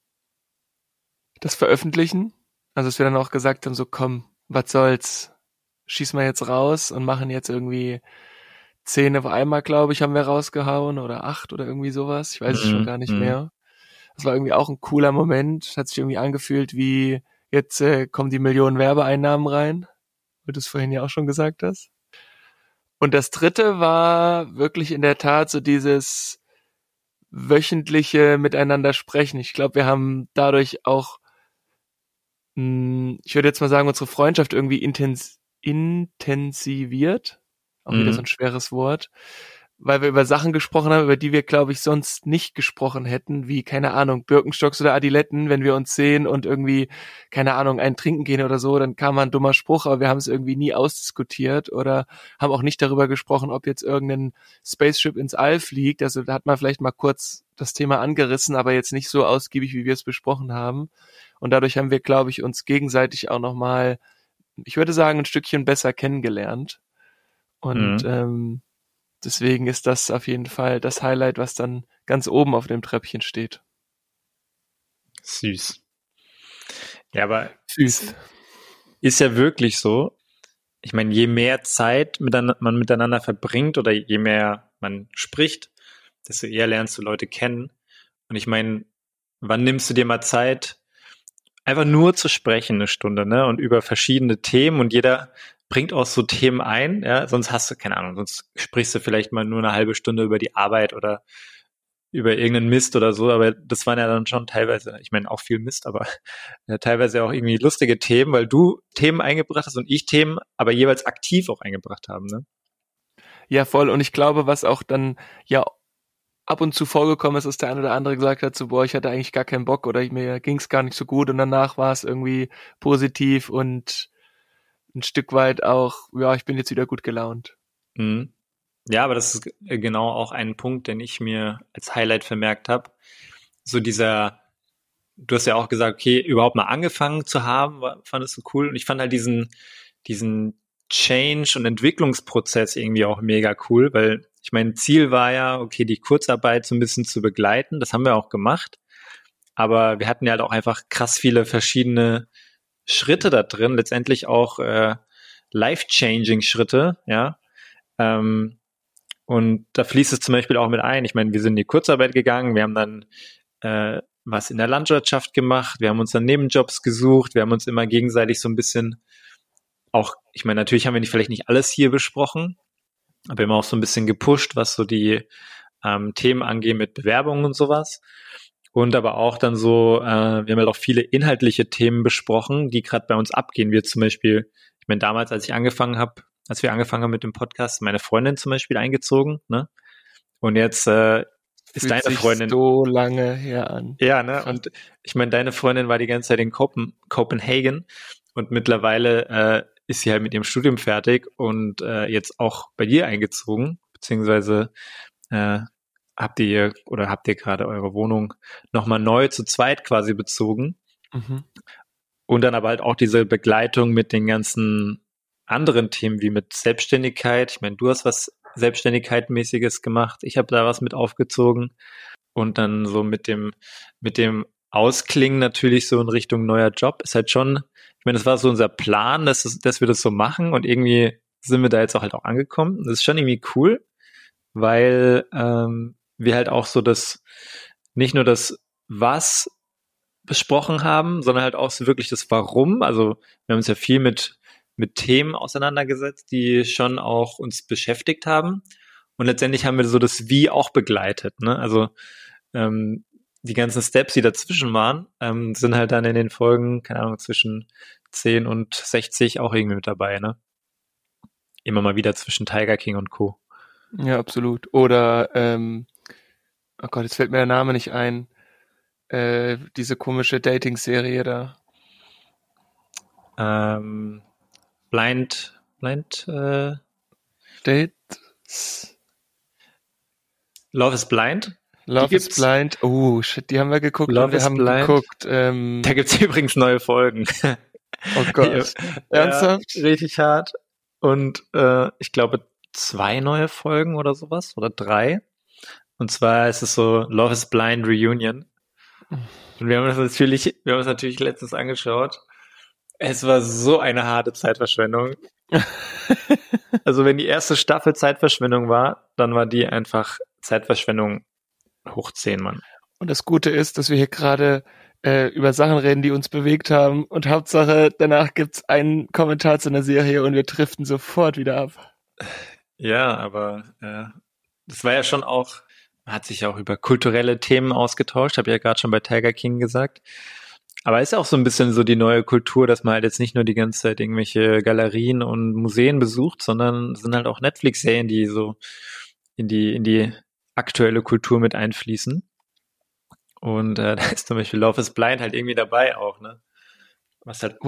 das Veröffentlichen. Also, dass wir dann auch gesagt haben, so komm, was soll's, schieß mal jetzt raus und machen jetzt irgendwie zehn auf einmal, glaube ich, haben wir rausgehauen oder acht oder irgendwie sowas. Ich weiß es Mhm, schon gar nicht mhm. mehr. Das war irgendwie auch ein cooler Moment. Hat sich irgendwie angefühlt wie, jetzt äh, kommen die Millionen Werbeeinnahmen rein, wie du es vorhin ja auch schon gesagt hast. Und das dritte war wirklich in der Tat so dieses wöchentliche Miteinander sprechen. Ich glaube, wir haben dadurch auch, mh, ich würde jetzt mal sagen, unsere Freundschaft irgendwie intens intensiviert. Auch wieder Mhm. so ein schweres Wort. Weil wir über Sachen gesprochen haben, über die wir, glaube ich, sonst nicht gesprochen hätten, wie, keine Ahnung, Birkenstocks oder Adiletten, wenn wir uns sehen und irgendwie, keine Ahnung, einen trinken gehen oder so, dann kam mal ein dummer Spruch, aber wir haben es irgendwie nie ausdiskutiert oder haben auch nicht darüber gesprochen, ob jetzt irgendein Spaceship ins All fliegt. Also da hat man vielleicht mal kurz das Thema angerissen, aber jetzt nicht so ausgiebig, wie wir es besprochen haben. Und dadurch haben wir, glaube ich, uns gegenseitig auch nochmal, ich würde sagen, ein Stückchen besser kennengelernt. Und Mhm. ähm, deswegen ist das auf jeden Fall das Highlight, was dann ganz oben auf dem Treppchen steht. Süß. Ja, aber Süß. ist ja wirklich so. Ich meine, je mehr Zeit man miteinander verbringt oder je mehr man spricht, desto eher lernst du Leute kennen. Und ich meine, wann nimmst du dir mal Zeit, einfach nur zu sprechen eine Stunde, ne? Und über verschiedene Themen und jeder bringt auch so Themen ein, ja, sonst hast du, keine Ahnung, sonst sprichst du vielleicht mal nur eine halbe Stunde über die Arbeit oder über irgendeinen Mist oder so, aber das waren ja dann schon teilweise, ich meine auch viel Mist, aber ja, teilweise auch irgendwie lustige Themen, weil du Themen eingebracht hast und ich Themen, aber jeweils aktiv auch eingebracht haben, ne? Ja, voll. Und ich glaube, was auch dann ja ab und zu vorgekommen ist, dass der eine oder andere gesagt hat, so, boah, ich hatte eigentlich gar keinen Bock oder mir ging's gar nicht so gut und danach war es irgendwie positiv und ein Stück weit auch, ja, ich bin jetzt wieder gut gelaunt. Mhm. Ja, aber das ist g- genau auch ein Punkt, den ich mir als Highlight vermerkt habe. So dieser, du hast ja auch gesagt, okay, überhaupt mal angefangen zu haben, fandest du cool. Und ich fand halt diesen, diesen Change- und Entwicklungsprozess irgendwie auch mega cool, weil ich mein Ziel war ja, okay, die Kurzarbeit so ein bisschen zu begleiten. Das haben wir auch gemacht. Aber wir hatten ja halt auch einfach krass viele verschiedene Schritte da drin, letztendlich auch äh, life-changing Schritte, ja. Ähm, und da fließt es zum Beispiel auch mit ein. Ich meine, wir sind in die Kurzarbeit gegangen, wir haben dann äh, was in der Landwirtschaft gemacht, wir haben uns dann Nebenjobs gesucht, wir haben uns immer gegenseitig so ein bisschen auch, ich meine, natürlich haben wir nicht, vielleicht nicht alles hier besprochen, aber immer auch so ein bisschen gepusht, was so die ähm, Themen angehen mit Bewerbungen und sowas. Und aber auch dann so, äh, wir haben halt auch viele inhaltliche Themen besprochen, die gerade bei uns abgehen. Wir zum Beispiel, ich meine, damals, als ich angefangen habe, als wir angefangen haben mit dem Podcast, meine Freundin zum Beispiel eingezogen, ne? Und jetzt äh, ist Fühlt deine Freundin. so lange her an. Ja, ne? Und ich meine, deine Freundin war die ganze Zeit in Copen Copenhagen und mittlerweile äh, ist sie halt mit ihrem Studium fertig und äh, jetzt auch bei dir eingezogen, beziehungsweise äh, habt ihr oder habt ihr gerade eure Wohnung nochmal neu zu zweit quasi bezogen. Mhm. Und dann aber halt auch diese Begleitung mit den ganzen anderen Themen wie mit Selbstständigkeit. Ich meine, du hast was Selbstständigkeitmäßiges gemacht. Ich habe da was mit aufgezogen. Und dann so mit dem, mit dem Ausklingen natürlich so in Richtung neuer Job ist halt schon, ich meine, das war so unser Plan, dass, dass wir das so machen und irgendwie sind wir da jetzt auch halt auch angekommen. Das ist schon irgendwie cool, weil ähm, wir halt auch so das, nicht nur das Was besprochen haben, sondern halt auch so wirklich das Warum. Also wir haben uns ja viel mit mit Themen auseinandergesetzt, die schon auch uns beschäftigt haben. Und letztendlich haben wir so das Wie auch begleitet. Ne? Also ähm, die ganzen Steps, die dazwischen waren, ähm, sind halt dann in den Folgen, keine Ahnung, zwischen 10 und 60 auch irgendwie mit dabei. Ne? Immer mal wieder zwischen Tiger King und Co. Ja, absolut. Oder, ähm, oh Gott, jetzt fällt mir der Name nicht ein. Äh, diese komische Dating-Serie da. Ähm, Blind, Blind, äh, Dates. Love is Blind. Love is. Blind. Oh, shit, die haben wir geguckt Love wir is haben Blind. geguckt. Ähm, Da gibt's übrigens neue Folgen. oh Gott. Ernsthaft? Ja, richtig hart. Und äh, ich glaube zwei neue Folgen oder sowas oder drei. Und zwar ist es so Love is Blind Reunion. Und wir haben das natürlich, wir haben es natürlich letztens angeschaut. Es war so eine harte Zeitverschwendung. Also wenn die erste Staffel Zeitverschwendung war, dann war die einfach Zeitverschwendung hoch zehn, Mann. Und das Gute ist, dass wir hier gerade äh, über Sachen reden, die uns bewegt haben. Und Hauptsache, danach gibt's einen Kommentar zu einer Serie und wir driften sofort wieder ab. Ja, aber äh, das war ja schon auch, hat sich auch über kulturelle Themen ausgetauscht, habe ich ja gerade schon bei Tiger King gesagt. Aber ist auch so ein bisschen so die neue Kultur, dass man halt jetzt nicht nur die ganze Zeit irgendwelche Galerien und Museen besucht, sondern es sind halt auch Netflix-Serien, die so in die, in die aktuelle Kultur mit einfließen. Und äh, da ist zum Beispiel Love is Blind halt irgendwie dabei auch, ne? Was halt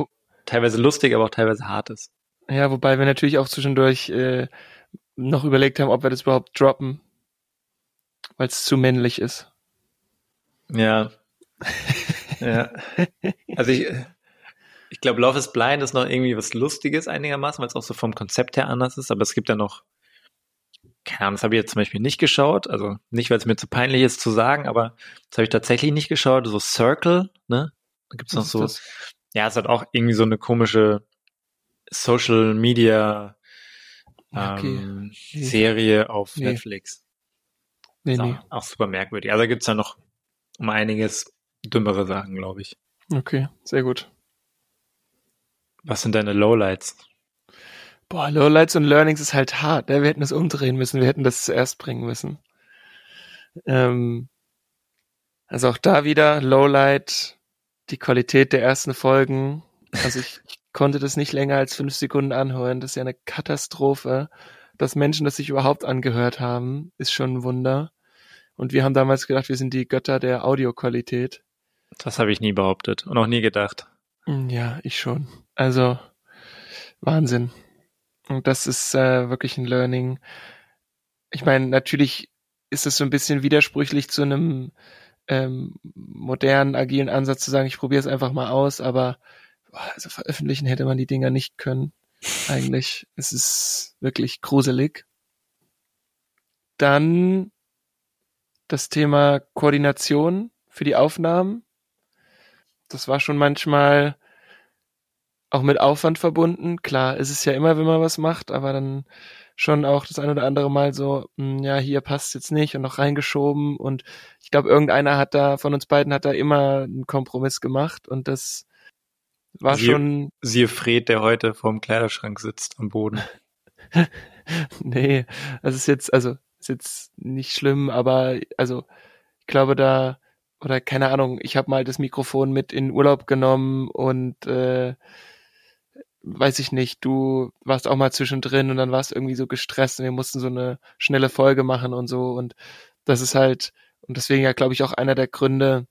teilweise lustig, aber auch teilweise hart ist. Ja, wobei wir natürlich auch zwischendurch äh, noch überlegt haben, ob wir das überhaupt droppen, weil es zu männlich ist. Ja. ja. Also ich, ich glaube, Love is Blind ist noch irgendwie was Lustiges einigermaßen, weil es auch so vom Konzept her anders ist, aber es gibt ja noch, keine Ahnung, das habe ich jetzt zum Beispiel nicht geschaut, also nicht, weil es mir zu peinlich ist zu sagen, aber das habe ich tatsächlich nicht geschaut, so Circle, ne? Da gibt's noch Was ist so, das? ja, es hat auch irgendwie so eine komische Social Media Okay. ähm, Nee. Serie auf Nee. Netflix. Nee, nee. auch, auch super merkwürdig. Also da gibt's ja noch um einiges dümmere Sachen, glaube ich. Okay, sehr gut. Was sind deine Lowlights? Boah, Lowlights und Learnings ist halt hart. Ne? Wir hätten das umdrehen müssen. Wir hätten das zuerst bringen müssen. Ähm, also auch da wieder Lowlight, die Qualität der ersten Folgen. Also ich, ich konnte das nicht länger als fünf Sekunden anhören. Das ist ja eine Katastrophe. Dass Menschen das sich überhaupt angehört haben, ist schon ein Wunder. Und wir haben damals gedacht, wir sind die Götter der Audioqualität. Das habe ich nie behauptet und auch nie gedacht. Mm, Ja, ich schon. Also Wahnsinn. Und das ist äh, wirklich ein Learning. Ich meine, natürlich ist es so ein bisschen widersprüchlich zu einem ähm, modernen, agilen Ansatz zu sagen, ich probiere es einfach mal aus, aber boah, also veröffentlichen hätte man die Dinger nicht können. Eigentlich. Es ist wirklich gruselig. Dann das Thema Koordination für die Aufnahmen. Das war schon manchmal auch mit Aufwand verbunden. Klar, es ist ja immer, wenn man was macht, aber dann schon auch das ein oder andere Mal so, hm, ja, hier passt jetzt nicht und noch reingeschoben und ich glaube, irgendeiner hat da, von uns beiden hat da immer einen Kompromiss gemacht und das war Sie- schon, Siehe Fred, der heute vorm Kleiderschrank sitzt am Boden. nee, das ist jetzt, also ist jetzt nicht schlimm, aber also ich glaube da oder keine Ahnung, ich habe mal das Mikrofon mit in Urlaub genommen und äh, weiß ich nicht, du warst auch mal zwischendrin und dann warst irgendwie so gestresst und wir mussten so eine schnelle Folge machen und so und das ist halt und deswegen ja glaube ich auch einer der Gründe,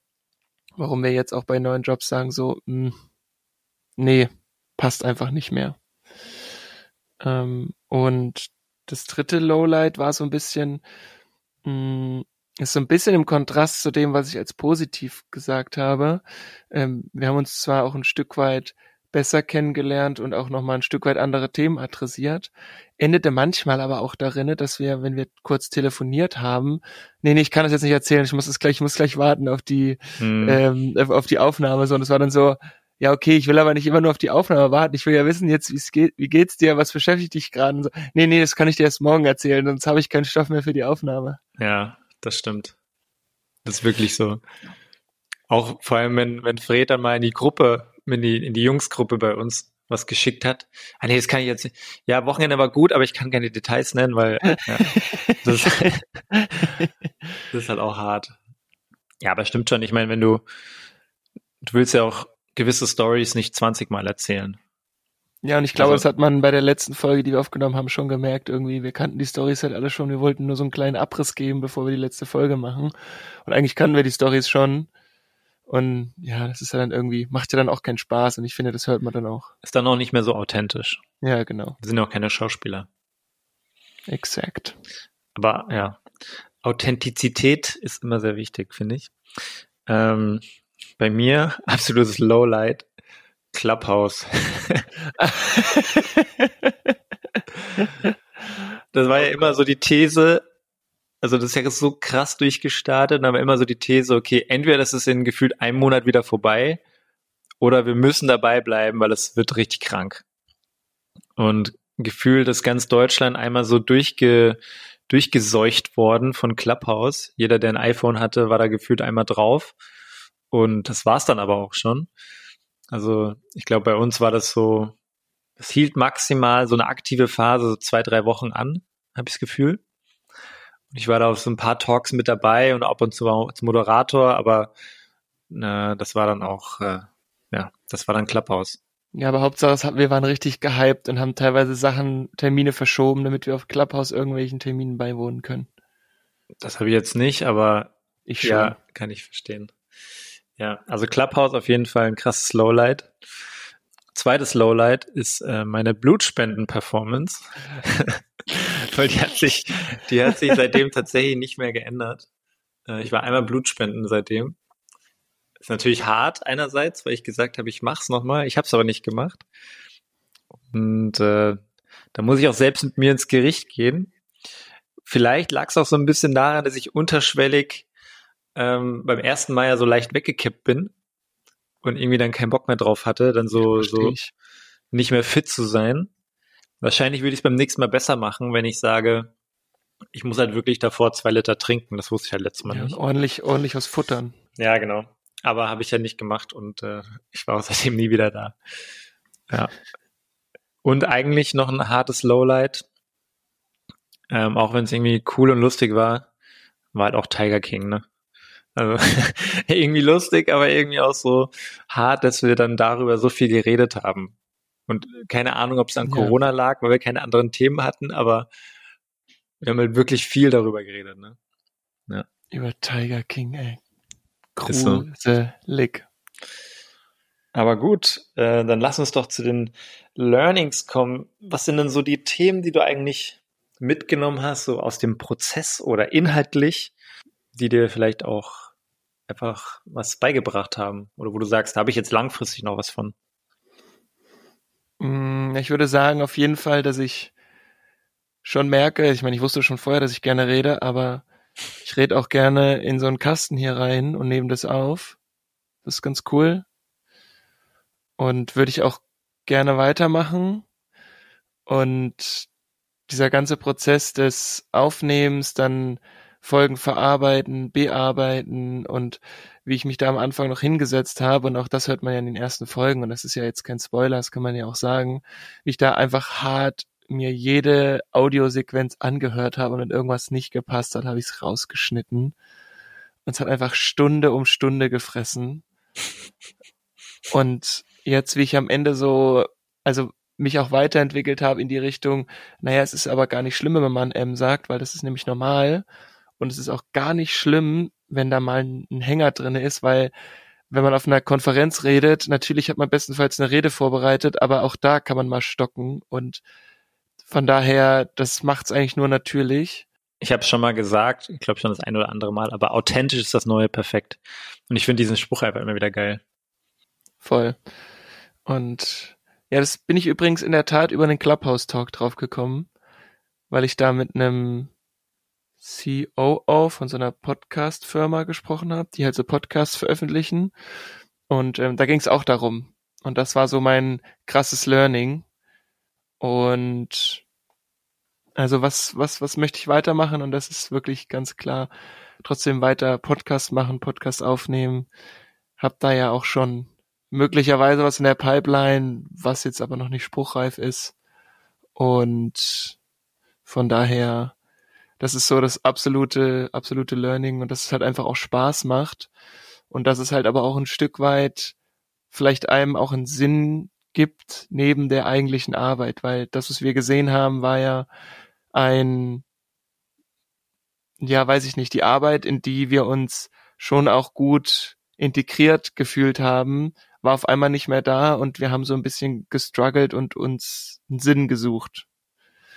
warum wir jetzt auch bei neuen Jobs sagen so, mh, hm, nee, passt einfach nicht mehr. Ähm, und das dritte Lowlight war so ein bisschen, mh, hm, ist so ein bisschen im Kontrast zu dem, was ich als positiv gesagt habe. Ähm, wir haben uns zwar auch ein Stück weit besser kennengelernt und auch nochmal ein Stück weit andere Themen adressiert, endete manchmal aber auch darin, dass wir, wenn wir kurz telefoniert haben, nee, nee, ich kann das jetzt nicht erzählen, ich muss es gleich, ich muss gleich warten auf die, hm. ähm, auf die Aufnahme, so, und es war dann so, ja, okay, ich will aber nicht immer nur auf die Aufnahme warten. Ich will ja wissen jetzt, wie es geht, wie geht's dir, was beschäftigt dich gerade? So, nee, nee, das kann ich dir erst morgen erzählen, sonst habe ich keinen Stoff mehr für die Aufnahme. Ja, das stimmt. Das ist wirklich so. Auch vor allem, wenn, wenn Fred dann mal in die Gruppe, in die, in die Jungsgruppe bei uns was geschickt hat. Ah nee, das kann ich jetzt nicht. Ja, Wochenende war gut, aber ich kann keine Details nennen, weil ja, das, das ist halt auch hart. Ja, aber stimmt schon. Ich meine, wenn du, du willst ja auch gewisse Stories nicht 20 Mal erzählen. Ja, und ich glaube, also, das hat man bei der letzten Folge, die wir aufgenommen haben, schon gemerkt. Irgendwie, wir kannten die Stories halt alle schon. Wir wollten nur so einen kleinen Abriss geben, bevor wir die letzte Folge machen. Und eigentlich kannten wir die Stories schon. Und ja, das ist ja dann irgendwie, macht ja dann auch keinen Spaß. Und ich finde, das hört man dann auch. Ist dann auch nicht mehr so authentisch. Ja, genau. Wir sind auch keine Schauspieler. Exakt. Aber ja, Authentizität ist immer sehr wichtig, finde ich. Ähm, bei mir absolutes Lowlight. Clubhouse. das war ja immer so die These, also das ist ja so krass durchgestartet, aber immer so die These, okay, entweder das ist in gefühlt einem Monat wieder vorbei oder wir müssen dabei bleiben, weil es wird richtig krank. Und gefühlt ist ganz Deutschland einmal so durchge, durchgeseucht worden von Clubhouse. Jeder, der ein iPhone hatte, war da gefühlt einmal drauf. Und das war's dann aber auch schon. Also ich glaube, bei uns war das so, es hielt maximal so eine aktive Phase, so zwei, drei Wochen an, habe ich das Gefühl. Und ich war da auf so ein paar Talks mit dabei und ab und zu auch als Moderator, aber äh, das war dann auch, äh, ja, das war dann Clubhouse. Ja, aber Hauptsache, wir waren richtig gehypt und haben teilweise Sachen, Termine verschoben, damit wir auf Clubhouse irgendwelchen Terminen beiwohnen können. Das habe ich jetzt nicht, aber ich schon. ja, kann ich verstehen. Ja, also Clubhouse auf jeden Fall ein krasses Lowlight. Zweites Lowlight ist äh, meine Blutspenden-Performance. Weil die hat sich, die hat sich seitdem tatsächlich nicht mehr geändert. Äh, ich war einmal Blutspenden seitdem. Ist natürlich hart einerseits, weil ich gesagt habe, ich mach's nochmal. Ich habe es aber nicht gemacht. Und äh, da muss ich auch selbst mit mir ins Gericht gehen. Vielleicht lag es auch so ein bisschen daran, dass ich unterschwellig ähm, beim ersten Mal ja so leicht weggekippt bin und irgendwie dann keinen Bock mehr drauf hatte, dann so, so nicht mehr fit zu sein. Wahrscheinlich würde ich es beim nächsten Mal besser machen, wenn ich sage, ich muss halt wirklich davor zwei Liter trinken. Das wusste ich halt letztes Mal ja, nicht. Ordentlich, ordentlich was futtern. Ja, genau. Aber habe ich ja nicht gemacht und äh, ich war seitdem nie wieder da. Ja. Und eigentlich noch ein hartes Lowlight. Ähm, auch wenn es irgendwie cool und lustig war, war halt auch Tiger King, ne? Also irgendwie lustig, aber irgendwie auch so hart, dass wir dann darüber so viel geredet haben. Und keine Ahnung, ob es an ja. Corona lag, weil wir keine anderen Themen hatten, aber wir haben halt wirklich viel darüber geredet, ne? Ja. Über Tiger King, ey. Gruselig. Aber gut, äh, dann lass uns doch zu den Learnings kommen. Was sind denn so die Themen, die du eigentlich mitgenommen hast, so aus dem Prozess oder inhaltlich, die dir vielleicht auch einfach was beigebracht haben oder wo du sagst, da habe ich jetzt langfristig noch was von? Mm, ich würde sagen, auf jeden Fall, dass ich schon merke, ich meine, ich wusste schon vorher, dass ich gerne rede, aber ich rede auch gerne in so einen Kasten hier rein und nehme das auf. Das ist ganz cool. Und würde ich auch gerne weitermachen. Und dieser ganze Prozess des Aufnehmens, dann Folgen verarbeiten, bearbeiten und wie ich mich da am Anfang noch hingesetzt habe und auch das hört man ja in den ersten Folgen und das ist ja jetzt kein Spoiler, das kann man ja auch sagen, wie ich da einfach hart mir jede Audiosequenz angehört habe und wenn irgendwas nicht gepasst hat, habe ich es rausgeschnitten. Und es hat einfach Stunde um Stunde gefressen. Und jetzt, wie ich am Ende so, also mich auch weiterentwickelt habe in die Richtung, naja, es ist aber gar nicht schlimm, wenn man M sagt, weil das ist nämlich normal. Und es ist auch gar nicht schlimm, wenn da mal ein Hänger drin ist, weil wenn man auf einer Konferenz redet, natürlich hat man bestenfalls eine Rede vorbereitet, aber auch da kann man mal stocken und von daher, das macht's eigentlich nur natürlich. Ich habe schon mal gesagt, ich glaube schon das ein oder andere Mal, aber authentisch ist das neue perfekt. Und ich finde diesen Spruch einfach immer wieder geil. Voll. Und ja, das bin ich übrigens in der Tat über den Clubhouse Talk draufgekommen, weil ich da mit einem COO von so einer Podcast-Firma gesprochen habe, die halt so Podcasts veröffentlichen. Und ähm, da ging es auch darum. Und das war so mein krasses Learning. Und also was, was, was möchte ich weitermachen? Und das ist wirklich ganz klar. Trotzdem weiter Podcast machen, Podcast aufnehmen. Hab da ja auch schon möglicherweise was in der Pipeline, was jetzt aber noch nicht spruchreif ist. Und von daher das ist so das absolute, absolute Learning und dass es halt einfach auch Spaß macht und dass es halt aber auch ein Stück weit vielleicht einem auch einen Sinn gibt neben der eigentlichen Arbeit, weil das, was wir gesehen haben, war ja ein, ja, weiß ich nicht, die Arbeit, in die wir uns schon auch gut integriert gefühlt haben, war auf einmal nicht mehr da und wir haben so ein bisschen gestruggelt und uns einen Sinn gesucht.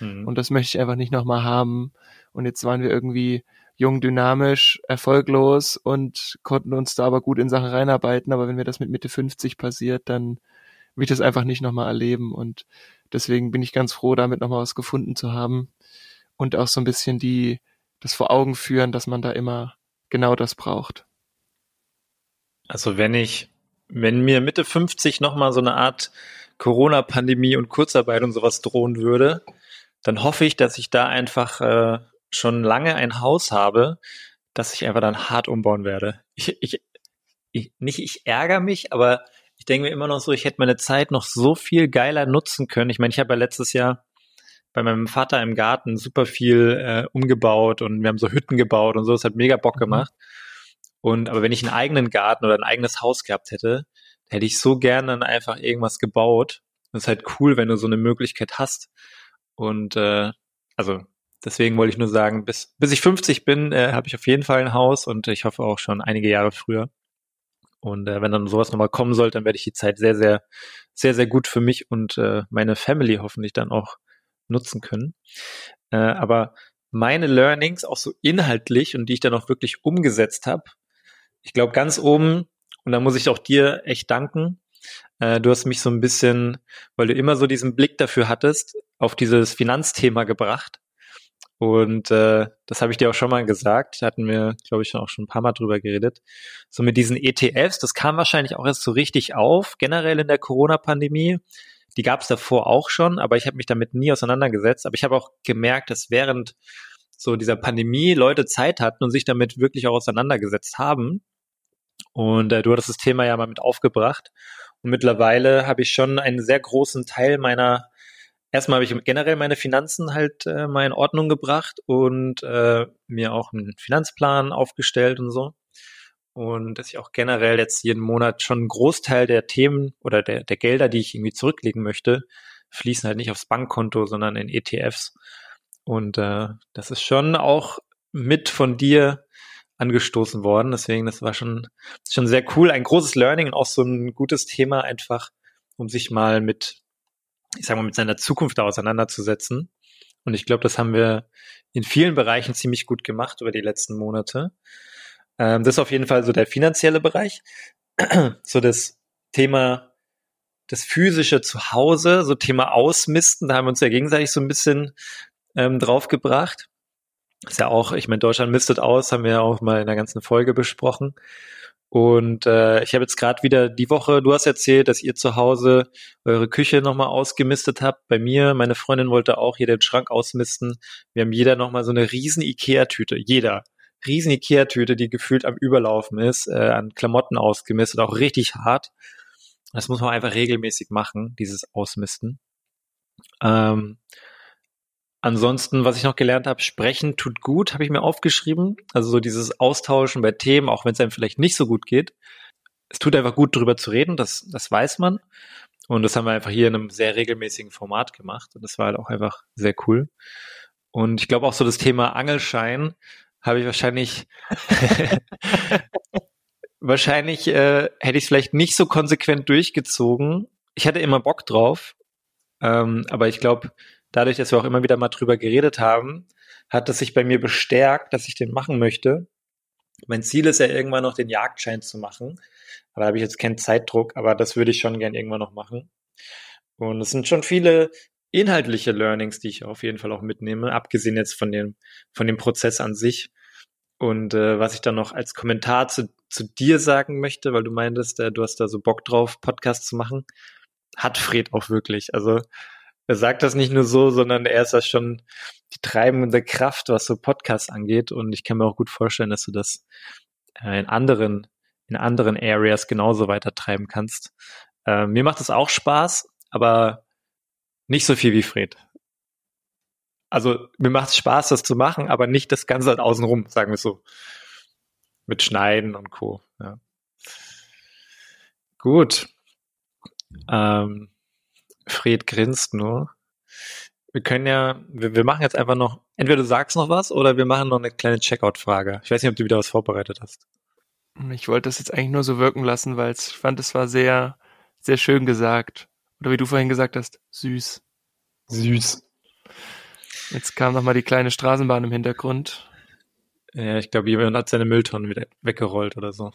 Mhm. Und das möchte ich einfach nicht nochmal haben. Und jetzt waren wir irgendwie jung, dynamisch, erfolglos und konnten uns da aber gut in Sachen reinarbeiten. Aber wenn mir das mit Mitte 50 passiert, dann will ich das einfach nicht nochmal erleben. Und deswegen bin ich ganz froh, damit nochmal was gefunden zu haben. Und auch so ein bisschen die, das vor Augen führen, dass man da immer genau das braucht. Also wenn ich, wenn mir Mitte 50 nochmal so eine Art Corona-Pandemie und Kurzarbeit und sowas drohen würde, dann hoffe ich, dass ich da einfach äh, schon lange ein Haus habe, das ich einfach dann hart umbauen werde. Ich, ich, ich, nicht ich ärgere mich, aber ich denke mir immer noch so, ich hätte meine Zeit noch so viel geiler nutzen können. Ich meine, ich habe ja letztes Jahr bei meinem Vater im Garten super viel äh, umgebaut und wir haben so Hütten gebaut und so. Das hat mega Bock mhm. gemacht. Und aber wenn ich einen eigenen Garten oder ein eigenes Haus gehabt hätte, hätte ich so gerne dann einfach irgendwas gebaut. Das ist halt cool, wenn du so eine Möglichkeit hast. Und äh, also deswegen wollte ich nur sagen, bis, bis ich 50 bin, äh, habe ich auf jeden Fall ein Haus und ich hoffe auch schon einige Jahre früher. Und äh, wenn dann sowas nochmal kommen sollte, dann werde ich die Zeit sehr, sehr, sehr, sehr gut für mich und äh, meine Family hoffentlich dann auch nutzen können. Äh, aber meine Learnings auch so inhaltlich und die ich dann auch wirklich umgesetzt habe, ich glaube ganz oben, und da muss ich auch dir echt danken, äh, du hast mich so ein bisschen, weil du immer so diesen Blick dafür hattest, auf dieses Finanzthema gebracht. Und äh, das habe ich dir auch schon mal gesagt, da hatten wir, glaube ich, auch schon ein paar Mal drüber geredet. So mit diesen ETFs, das kam wahrscheinlich auch erst so richtig auf, generell in der Corona-Pandemie. Die gab es davor auch schon, aber ich habe mich damit nie auseinandergesetzt. Aber ich habe auch gemerkt, dass während so dieser Pandemie Leute Zeit hatten und sich damit wirklich auch auseinandergesetzt haben. Und äh, du hattest das Thema ja mal mit aufgebracht. Und mittlerweile habe ich schon einen sehr großen Teil meiner, erstmal habe ich generell meine Finanzen halt äh, mal in Ordnung gebracht und äh, mir auch einen Finanzplan aufgestellt und so. Und dass ich auch generell jetzt jeden Monat schon einen Großteil der Themen oder der, der Gelder, die ich irgendwie zurücklegen möchte, fließen halt nicht aufs Bankkonto, sondern in ETFs. Und äh, das ist schon auch mit von dir angestoßen worden. Deswegen, das war schon, schon sehr cool. Ein großes Learning und auch so ein gutes Thema einfach, um sich mal mit, ich sag mal, mit seiner Zukunft auseinanderzusetzen. Und ich glaube, das haben wir in vielen Bereichen ziemlich gut gemacht über die letzten Monate. Ähm, das ist auf jeden Fall so der finanzielle Bereich. so das Thema das physische Zuhause, so Thema Ausmisten, da haben wir uns ja gegenseitig so ein bisschen ähm, draufgebracht. Ist ja auch, ich meine, Deutschland mistet aus, haben wir ja auch mal in der ganzen Folge besprochen. Und äh, ich habe jetzt gerade wieder die Woche, du hast erzählt, dass ihr zu Hause eure Küche nochmal ausgemistet habt. Bei mir, meine Freundin wollte auch hier den Schrank ausmisten. Wir haben jeder nochmal so eine riesen Ikea-Tüte, jeder. Riesen Ikea-Tüte, die gefühlt am Überlaufen ist, äh, an Klamotten ausgemistet, auch richtig hart. Das muss man einfach regelmäßig machen, dieses Ausmisten. Ähm, Ansonsten, was ich noch gelernt habe, sprechen tut gut, habe ich mir aufgeschrieben. Also so dieses Austauschen bei Themen, auch wenn es einem vielleicht nicht so gut geht. Es tut einfach gut, darüber zu reden, das, das weiß man. Und das haben wir einfach hier in einem sehr regelmäßigen Format gemacht. Und das war halt auch einfach sehr cool. Und ich glaube auch so das Thema Angelschein habe ich wahrscheinlich wahrscheinlich äh, hätte ich es vielleicht nicht so konsequent durchgezogen. Ich hatte immer Bock drauf, ähm, aber ich glaube, dadurch, dass wir auch immer wieder mal drüber geredet haben, hat es sich bei mir bestärkt, dass ich den machen möchte. Mein Ziel ist ja irgendwann noch den Jagdschein zu machen. Da habe ich jetzt keinen Zeitdruck, aber das würde ich schon gern irgendwann noch machen. Und es sind schon viele inhaltliche Learnings, die ich auf jeden Fall auch mitnehme, abgesehen jetzt von dem, von dem Prozess an sich. Und äh, was ich dann noch als Kommentar zu, zu dir sagen möchte, weil du meintest, äh, du hast da so Bock drauf, Podcast zu machen, hat Fred auch wirklich. Also er sagt das nicht nur so, sondern er ist das schon die treibende Kraft, was so Podcasts angeht. Und ich kann mir auch gut vorstellen, dass du das äh, in anderen, in anderen Areas genauso weiter treiben kannst. Äh, mir macht es auch Spaß, aber nicht so viel wie Fred. Also mir macht es Spaß, das zu machen, aber nicht das Ganze halt außenrum, sagen wir so. Mit Schneiden und Co. Ja. Gut. Ähm, Fred grinst nur. Wir können ja, wir, wir machen jetzt einfach noch, entweder du sagst noch was oder wir machen noch eine kleine Checkout-Frage. Ich weiß nicht, ob du wieder was vorbereitet hast. Ich wollte das jetzt eigentlich nur so wirken lassen, weil ich fand, es war sehr, sehr schön gesagt. Oder wie du vorhin gesagt hast, süß. Süß. Jetzt kam nochmal die kleine Straßenbahn im Hintergrund. Ja, ich glaube, jemand hat seine Mülltonnen wieder weggerollt oder so.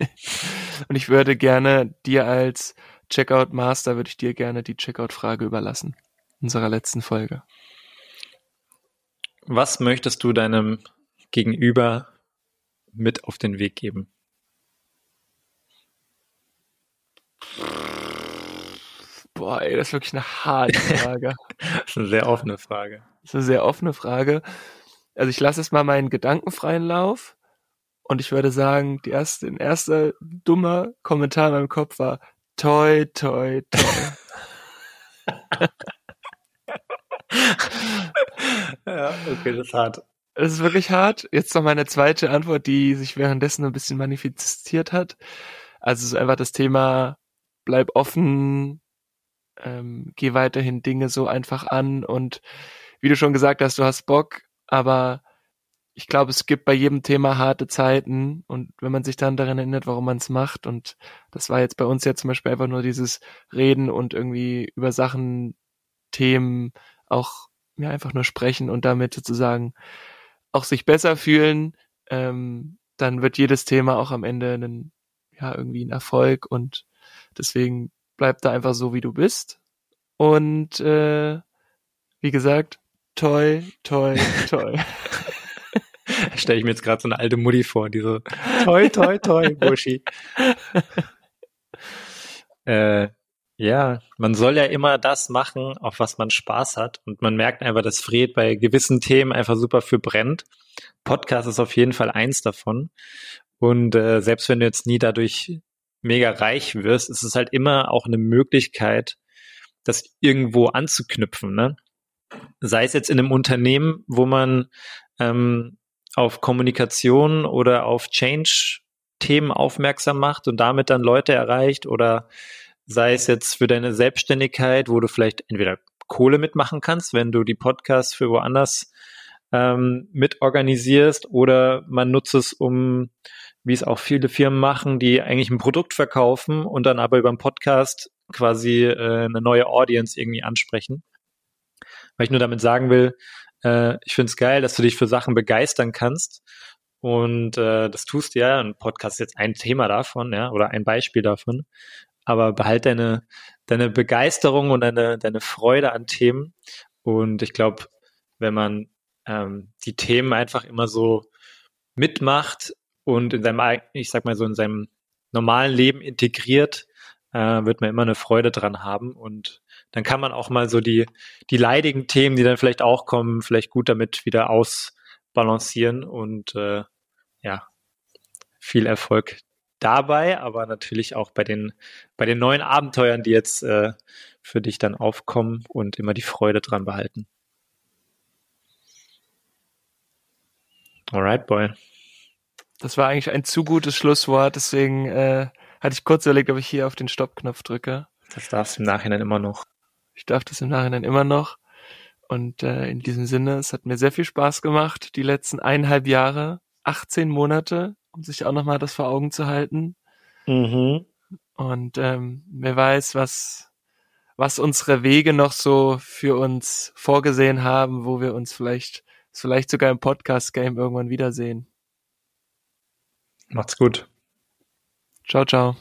Und ich würde gerne dir als Checkout Master würde ich dir gerne die Checkout-Frage überlassen. Unserer letzten Folge. Was möchtest du deinem Gegenüber mit auf den Weg geben? Boah, ey, das ist wirklich eine harte Frage. das ist eine sehr offene Frage. Das ist eine sehr offene Frage. Also ich lasse jetzt mal meinen gedankenfreien Lauf und ich würde sagen, die erste, ein erster dummer Kommentar in meinem Kopf war, Toi, toi, toi. ja, okay, das ist hart. Das ist wirklich hart. Jetzt noch meine zweite Antwort, die sich währenddessen ein bisschen manifestiert hat. Also es ist einfach das Thema, bleib offen, ähm, geh weiterhin Dinge so einfach an und wie du schon gesagt hast, du hast Bock, aber ich glaube, es gibt bei jedem Thema harte Zeiten und wenn man sich dann daran erinnert, warum man es macht und das war jetzt bei uns ja zum Beispiel einfach nur dieses Reden und irgendwie über Sachen, Themen auch ja einfach nur sprechen und damit sozusagen auch sich besser fühlen, ähm, dann wird jedes Thema auch am Ende einen, ja irgendwie ein Erfolg und deswegen bleib da einfach so, wie du bist und äh, wie gesagt, toi, toi, toi. Stelle ich mir jetzt gerade so eine alte Mutti vor, die so toi, toi, toi, Buschi. äh, ja, man soll ja immer das machen, auf was man Spaß hat. Und man merkt einfach, dass Fred bei gewissen Themen einfach super für brennt. Podcast ist auf jeden Fall eins davon. Und äh, selbst wenn du jetzt nie dadurch mega reich wirst, ist es halt immer auch eine Möglichkeit, das irgendwo anzuknüpfen. Ne? Sei es jetzt in einem Unternehmen, wo man ähm, auf Kommunikation oder auf Change-Themen aufmerksam macht und damit dann Leute erreicht oder sei es jetzt für deine Selbstständigkeit, wo du vielleicht entweder Kohle mitmachen kannst, wenn du die Podcasts für woanders ähm, mitorganisierst oder man nutzt es, um, wie es auch viele Firmen machen, die eigentlich ein Produkt verkaufen und dann aber über einen Podcast quasi äh, eine neue Audience irgendwie ansprechen. Weil ich nur damit sagen will, äh, ich finde es geil, dass du dich für Sachen begeistern kannst. Und äh, das tust du ja. Ein Podcast ist jetzt ein Thema davon, ja, oder ein Beispiel davon. Aber behalt deine, deine Begeisterung und deine, deine Freude an Themen. Und ich glaube, wenn man ähm, die Themen einfach immer so mitmacht und in seinem, ich sag mal so, in seinem normalen Leben integriert, äh, wird man immer eine Freude dran haben und dann kann man auch mal so die, die leidigen Themen, die dann vielleicht auch kommen, vielleicht gut damit wieder ausbalancieren und äh, ja, viel Erfolg dabei, aber natürlich auch bei den, bei den neuen Abenteuern, die jetzt äh, für dich dann aufkommen und immer die Freude dran behalten. Alright, boy. Das war eigentlich ein zu gutes Schlusswort, deswegen äh, hatte ich kurz überlegt, ob ich hier auf den Stoppknopf drücke. Das darfst du im Nachhinein immer noch. Ich darf das im Nachhinein immer noch. Und äh, in diesem Sinne, es hat mir sehr viel Spaß gemacht, die letzten eineinhalb Jahre, 18 Monate, um sich auch nochmal das vor Augen zu halten. Mhm. Und ähm, wer weiß, was, was unsere Wege noch so für uns vorgesehen haben, wo wir uns vielleicht, vielleicht sogar im Podcast-Game irgendwann wiedersehen. Macht's gut. Ciao, ciao.